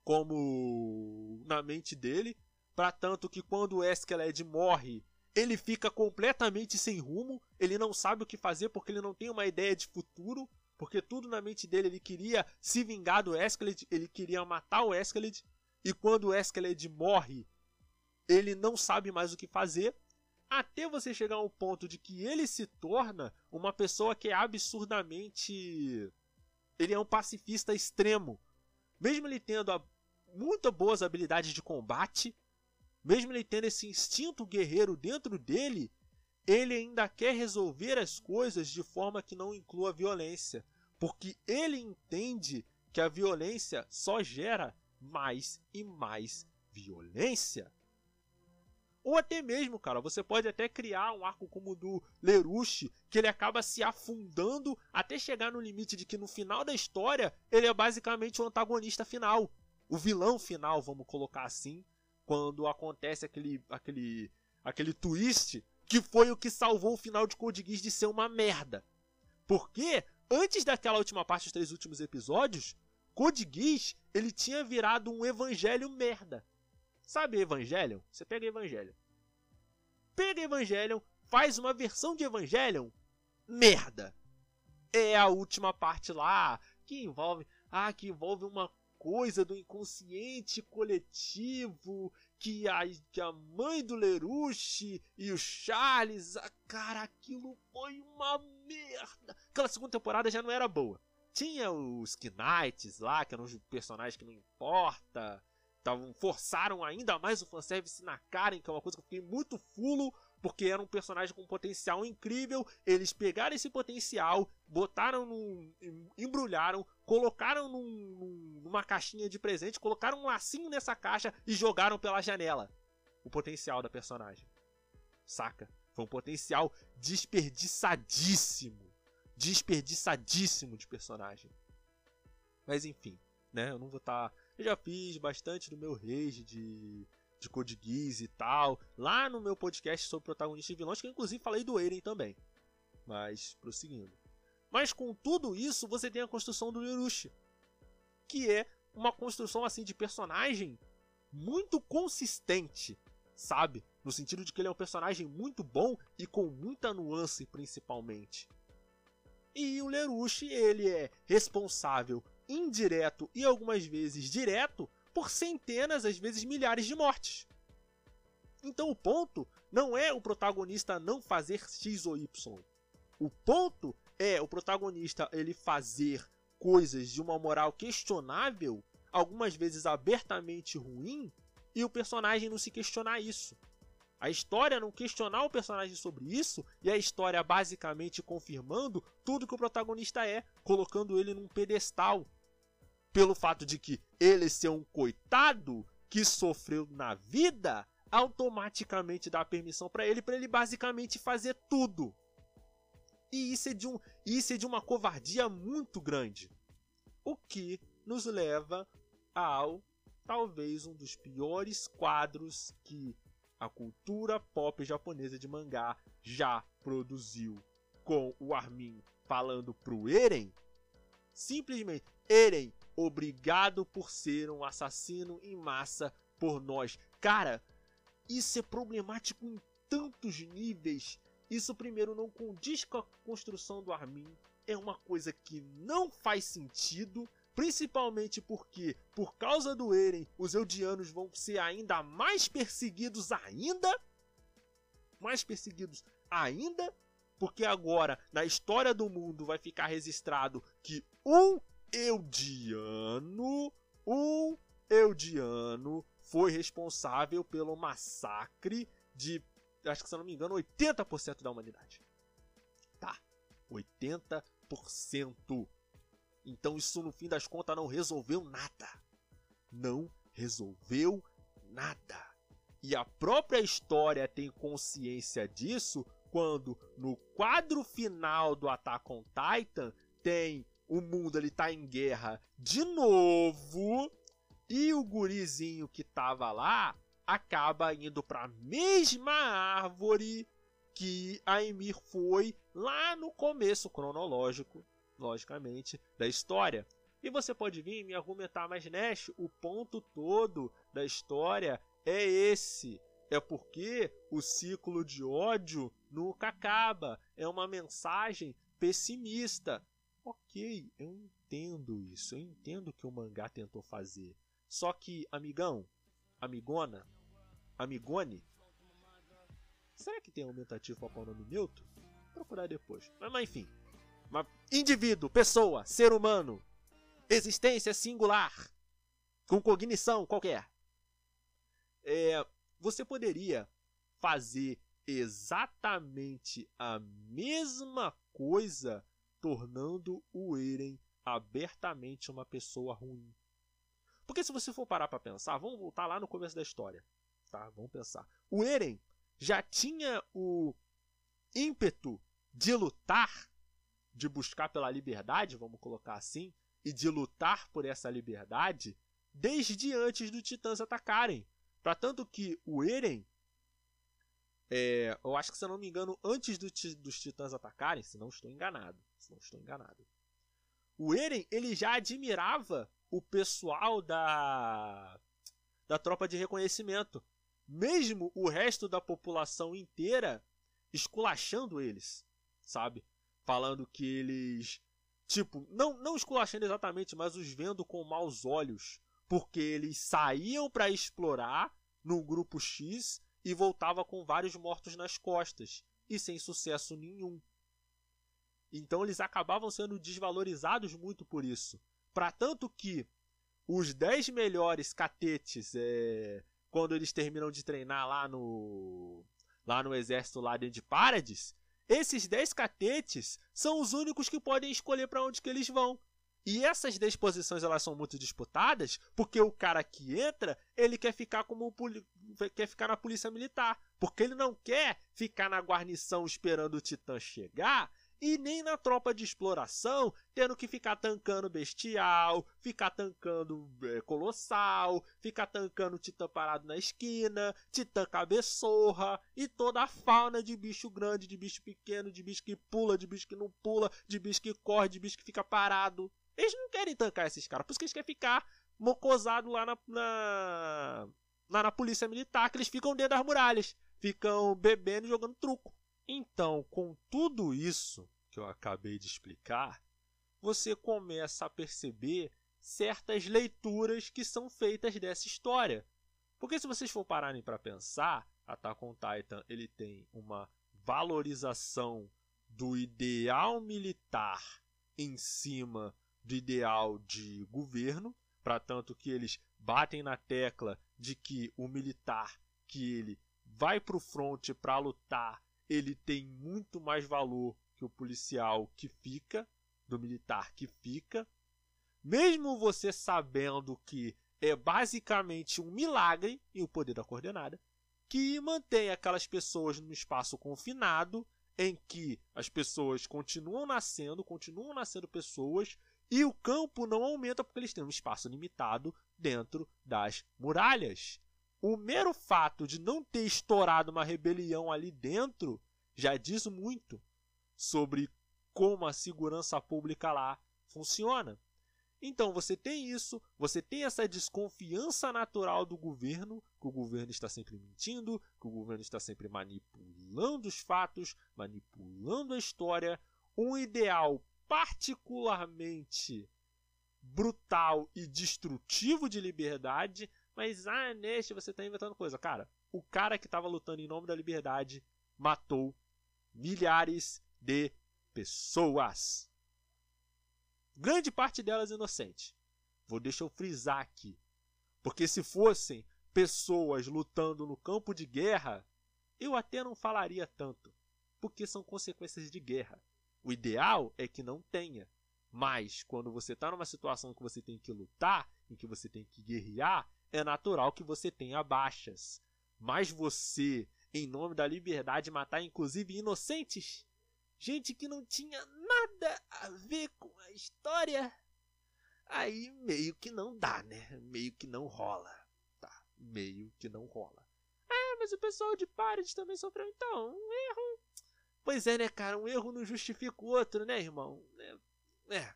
como na mente dele, para tanto que quando o Eskeled morre, ele fica completamente sem rumo, ele não sabe o que fazer porque ele não tem uma ideia de futuro, porque tudo na mente dele ele queria se vingar do Eskeled, ele queria matar o Eskeled, e quando o Eskeled morre, ele não sabe mais o que fazer, até você chegar ao ponto de que ele se torna uma pessoa que é absurdamente. Ele é um pacifista extremo. Mesmo ele tendo a muitas boas habilidades de combate, mesmo ele tendo esse instinto guerreiro dentro dele, ele ainda quer resolver as coisas de forma que não inclua violência, porque ele entende que a violência só gera mais e mais violência. Ou até mesmo, cara, você pode até criar um arco como o do Lerushi, que ele acaba se afundando até chegar no limite de que no final da história ele é basicamente o antagonista final. O vilão final, vamos colocar assim, quando acontece aquele, aquele, aquele twist que foi o que salvou o final de Code Geass de ser uma merda. Porque antes daquela última parte dos três últimos episódios, Code Geass ele tinha virado um evangelho merda. Sabe Evangelion? Você pega Evangelion. Pega Evangelion, faz uma versão de Evangelion. Merda. É a última parte lá que envolve, ah, que envolve uma coisa do inconsciente coletivo que a, que a mãe do Lerushi e o Charles, a, cara, aquilo foi uma merda. Aquela segunda temporada já não era boa. Tinha os Knights lá, que eram os personagens que não importa. Tavam, forçaram ainda mais o fanservice na Karen, que é uma coisa que eu fiquei muito fulo, porque era um personagem com potencial incrível. Eles pegaram esse potencial, botaram num. embrulharam, colocaram num, numa caixinha de presente, colocaram um lacinho nessa caixa e jogaram pela janela. O potencial da personagem. Saca? Foi um potencial desperdiçadíssimo. Desperdiçadíssimo de personagem. Mas enfim, né? Eu não vou estar. Tá eu já fiz bastante do meu rage de, de Code Geass e tal, lá no meu podcast sobre protagonistas e vilões, que eu inclusive falei do Eren também. Mas, prosseguindo. Mas com tudo isso, você tem a construção do Lerushi, que é uma construção assim de personagem muito consistente, sabe? No sentido de que ele é um personagem muito bom e com muita nuance, principalmente. E o Lerushi, ele é responsável indireto e algumas vezes direto por centenas, às vezes milhares de mortes. Então o ponto não é o protagonista não fazer X ou Y. O ponto é o protagonista ele fazer coisas de uma moral questionável, algumas vezes abertamente ruim, e o personagem não se questionar isso. A história não questionar o personagem sobre isso e a história basicamente confirmando tudo que o protagonista é, colocando ele num pedestal pelo fato de que ele ser um coitado que sofreu na vida, automaticamente dá permissão para ele, para ele basicamente fazer tudo. E isso é de um, isso é de uma covardia muito grande. O que nos leva ao talvez um dos piores quadros que a cultura pop japonesa de mangá já produziu, com o Armin falando pro Eren, simplesmente Eren, obrigado por ser um assassino em massa por nós. Cara, isso é problemático em tantos níveis. Isso, primeiro, não condiz com a construção do Armin. É uma coisa que não faz sentido. Principalmente porque, por causa do Eren, os Eldianos vão ser ainda mais perseguidos ainda. Mais perseguidos ainda. Porque agora, na história do mundo, vai ficar registrado que um Eudiano, um Eudiano foi responsável pelo massacre de, acho que se eu não me engano, 80% da humanidade. Tá, 80%. Então isso no fim das contas não resolveu nada. Não resolveu nada. E a própria história tem consciência disso quando no quadro final do Attack on Titan tem o mundo ele tá em guerra de novo e o gurizinho que tava lá acaba indo para a mesma árvore que a Emir foi lá no começo cronológico, logicamente, da história. E você pode vir me argumentar, mas Nash, o ponto todo da história é esse. É porque o ciclo de ódio nunca acaba. É uma mensagem pessimista. Ok, eu entendo isso, eu entendo o que o mangá tentou fazer. Só que, amigão, amigona, amigone, será que tem aumentativo para o nome neutro? Vou procurar depois. Mas, mas enfim, uma indivíduo, pessoa, ser humano, existência singular. com cognição qualquer. É, você poderia fazer exatamente a mesma coisa, tornando o Eren abertamente uma pessoa ruim. Porque se você for parar para pensar, vamos voltar lá no começo da história, tá? Vamos pensar. O Eren já tinha o ímpeto de lutar, de buscar pela liberdade, vamos colocar assim, e de lutar por essa liberdade desde antes dos titãs atacarem. Para tanto que o Eren, é, eu acho que se eu não me engano, antes do, dos titãs atacarem, se não estou enganado, se não estou enganado, o Eren ele já admirava o pessoal da da tropa de reconhecimento, mesmo o resto da população inteira esculachando eles, sabe? Falando que eles tipo, não não esculachando exatamente, mas os vendo com maus olhos, porque eles saíam para explorar num grupo X e voltava com vários mortos nas costas e sem sucesso nenhum. Então eles acabavam sendo desvalorizados muito por isso. Para tanto que os 10 melhores catetes, é, quando eles terminam de treinar lá no lá no exército lá dentro de Paradis, esses 10 catetes são os únicos que podem escolher para onde que eles vão. E essas disposições elas são muito disputadas, porque o cara que entra, ele quer ficar como quer ficar na polícia militar, porque ele não quer ficar na guarnição esperando o titã chegar e nem na tropa de exploração, tendo que ficar tancando bestial, ficar tancando é, colossal, ficar tancando titã parado na esquina, titã cabeçorra e toda a fauna de bicho grande, de bicho pequeno, de bicho que pula, de bicho que não pula, de bicho que corre, de bicho que fica parado. Eles não querem tancar esses caras, por isso que eles querem ficar mocosado lá na, na, lá na polícia militar, que eles ficam dentro das muralhas, ficam bebendo e jogando truco. Então, com tudo isso que eu acabei de explicar, você começa a perceber certas leituras que são feitas dessa história. Porque se vocês for pararem para pensar, Attack on Titan ele tem uma valorização do ideal militar em cima do ideal de governo, para tanto que eles batem na tecla de que o militar que ele vai para o fronte para lutar, ele tem muito mais valor que o policial que fica, do militar que fica, mesmo você sabendo que é basicamente um milagre e o poder da coordenada que mantém aquelas pessoas num espaço confinado em que as pessoas continuam nascendo, continuam nascendo pessoas e o campo não aumenta porque eles têm um espaço limitado dentro das muralhas. O mero fato de não ter estourado uma rebelião ali dentro já diz muito sobre como a segurança pública lá funciona. Então você tem isso, você tem essa desconfiança natural do governo, que o governo está sempre mentindo, que o governo está sempre manipulando os fatos, manipulando a história, um ideal particularmente brutal e destrutivo de liberdade, mas ah, neste você está inventando coisa. Cara, o cara que estava lutando em nome da liberdade matou milhares de pessoas. Grande parte delas inocente. Vou deixar eu frisar aqui. Porque se fossem pessoas lutando no campo de guerra, eu até não falaria tanto, porque são consequências de guerra. O ideal é que não tenha. Mas quando você está numa situação que você tem que lutar, em que você tem que guerrear, é natural que você tenha baixas. Mas você, em nome da liberdade, matar inclusive inocentes, gente que não tinha nada a ver com a história, aí meio que não dá, né? Meio que não rola. Tá, meio que não rola. Ah, mas o pessoal de Paris também sofreu então. Um erro Pois é, né, cara? Um erro não justifica o outro, né, irmão? É. é.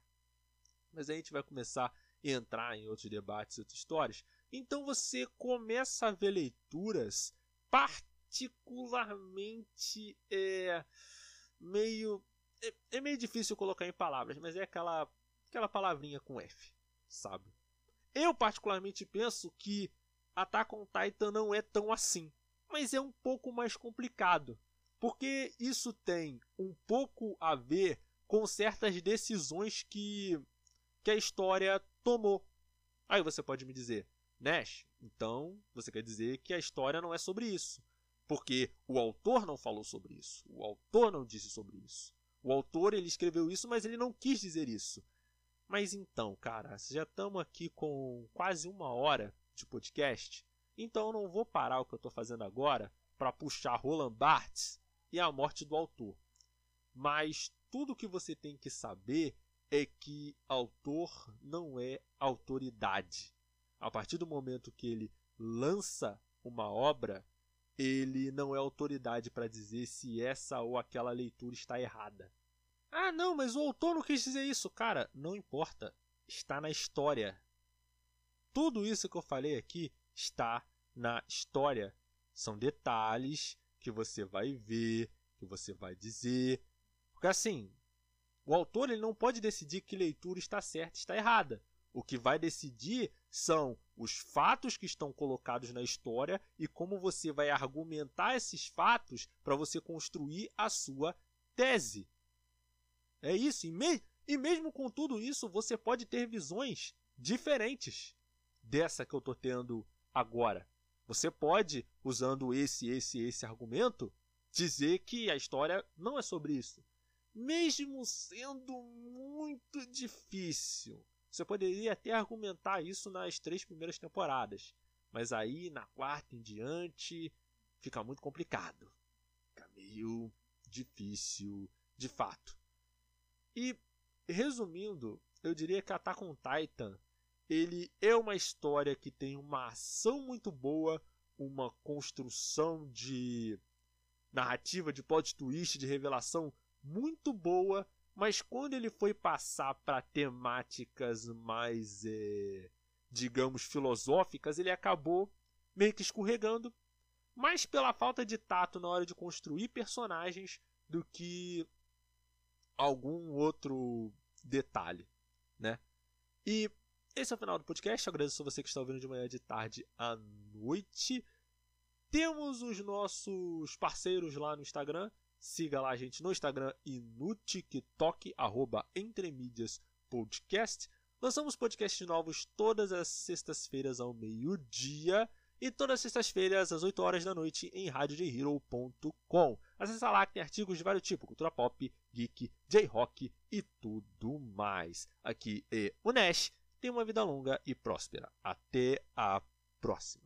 Mas aí a gente vai começar a entrar em outros debates, outras histórias. Então você começa a ver leituras particularmente é, meio. É, é meio difícil colocar em palavras, mas é aquela, aquela palavrinha com F, sabe? Eu particularmente penso que Attack on Titan não é tão assim, mas é um pouco mais complicado. Porque isso tem um pouco a ver com certas decisões que, que a história tomou. Aí você pode me dizer, Nash, então você quer dizer que a história não é sobre isso. Porque o autor não falou sobre isso. O autor não disse sobre isso. O autor ele escreveu isso, mas ele não quis dizer isso. Mas então, cara, já estamos aqui com quase uma hora de podcast. Então eu não vou parar o que eu estou fazendo agora para puxar Roland Barthes e a morte do autor. Mas tudo que você tem que saber é que autor não é autoridade. A partir do momento que ele lança uma obra, ele não é autoridade para dizer se essa ou aquela leitura está errada. Ah, não, mas o autor não quis dizer isso. Cara, não importa. Está na história. Tudo isso que eu falei aqui está na história. São detalhes que você vai ver, que você vai dizer. Porque assim, o autor ele não pode decidir que leitura está certa e está errada. O que vai decidir são os fatos que estão colocados na história e como você vai argumentar esses fatos para você construir a sua tese. É isso. E, me e mesmo com tudo isso, você pode ter visões diferentes dessa que eu estou tendo agora. Você pode, usando esse, esse, esse argumento, dizer que a história não é sobre isso. Mesmo sendo muito difícil. Você poderia até argumentar isso nas três primeiras temporadas, mas aí na quarta em diante fica muito complicado. Fica meio difícil de fato. E resumindo, eu diria que Attack on Titan ele é uma história que tem uma ação muito boa, uma construção de narrativa, de plot twist, de revelação muito boa mas quando ele foi passar para temáticas mais, é, digamos, filosóficas, ele acabou meio que escorregando, mais pela falta de tato na hora de construir personagens do que algum outro detalhe, né? E esse é o final do podcast. Eu agradeço a você que está ouvindo de manhã, de tarde à noite. Temos os nossos parceiros lá no Instagram. Siga lá a gente no Instagram e no TikTok, arroba Entremídias Podcast. Lançamos podcasts novos todas as sextas-feiras ao meio-dia e todas as sextas-feiras às 8 horas da noite em radiojhero.com. Acesse lá que tem artigos de vários tipos, cultura pop, geek, J-rock e tudo mais. Aqui é o Nash. Tenha uma vida longa e próspera. Até a próxima.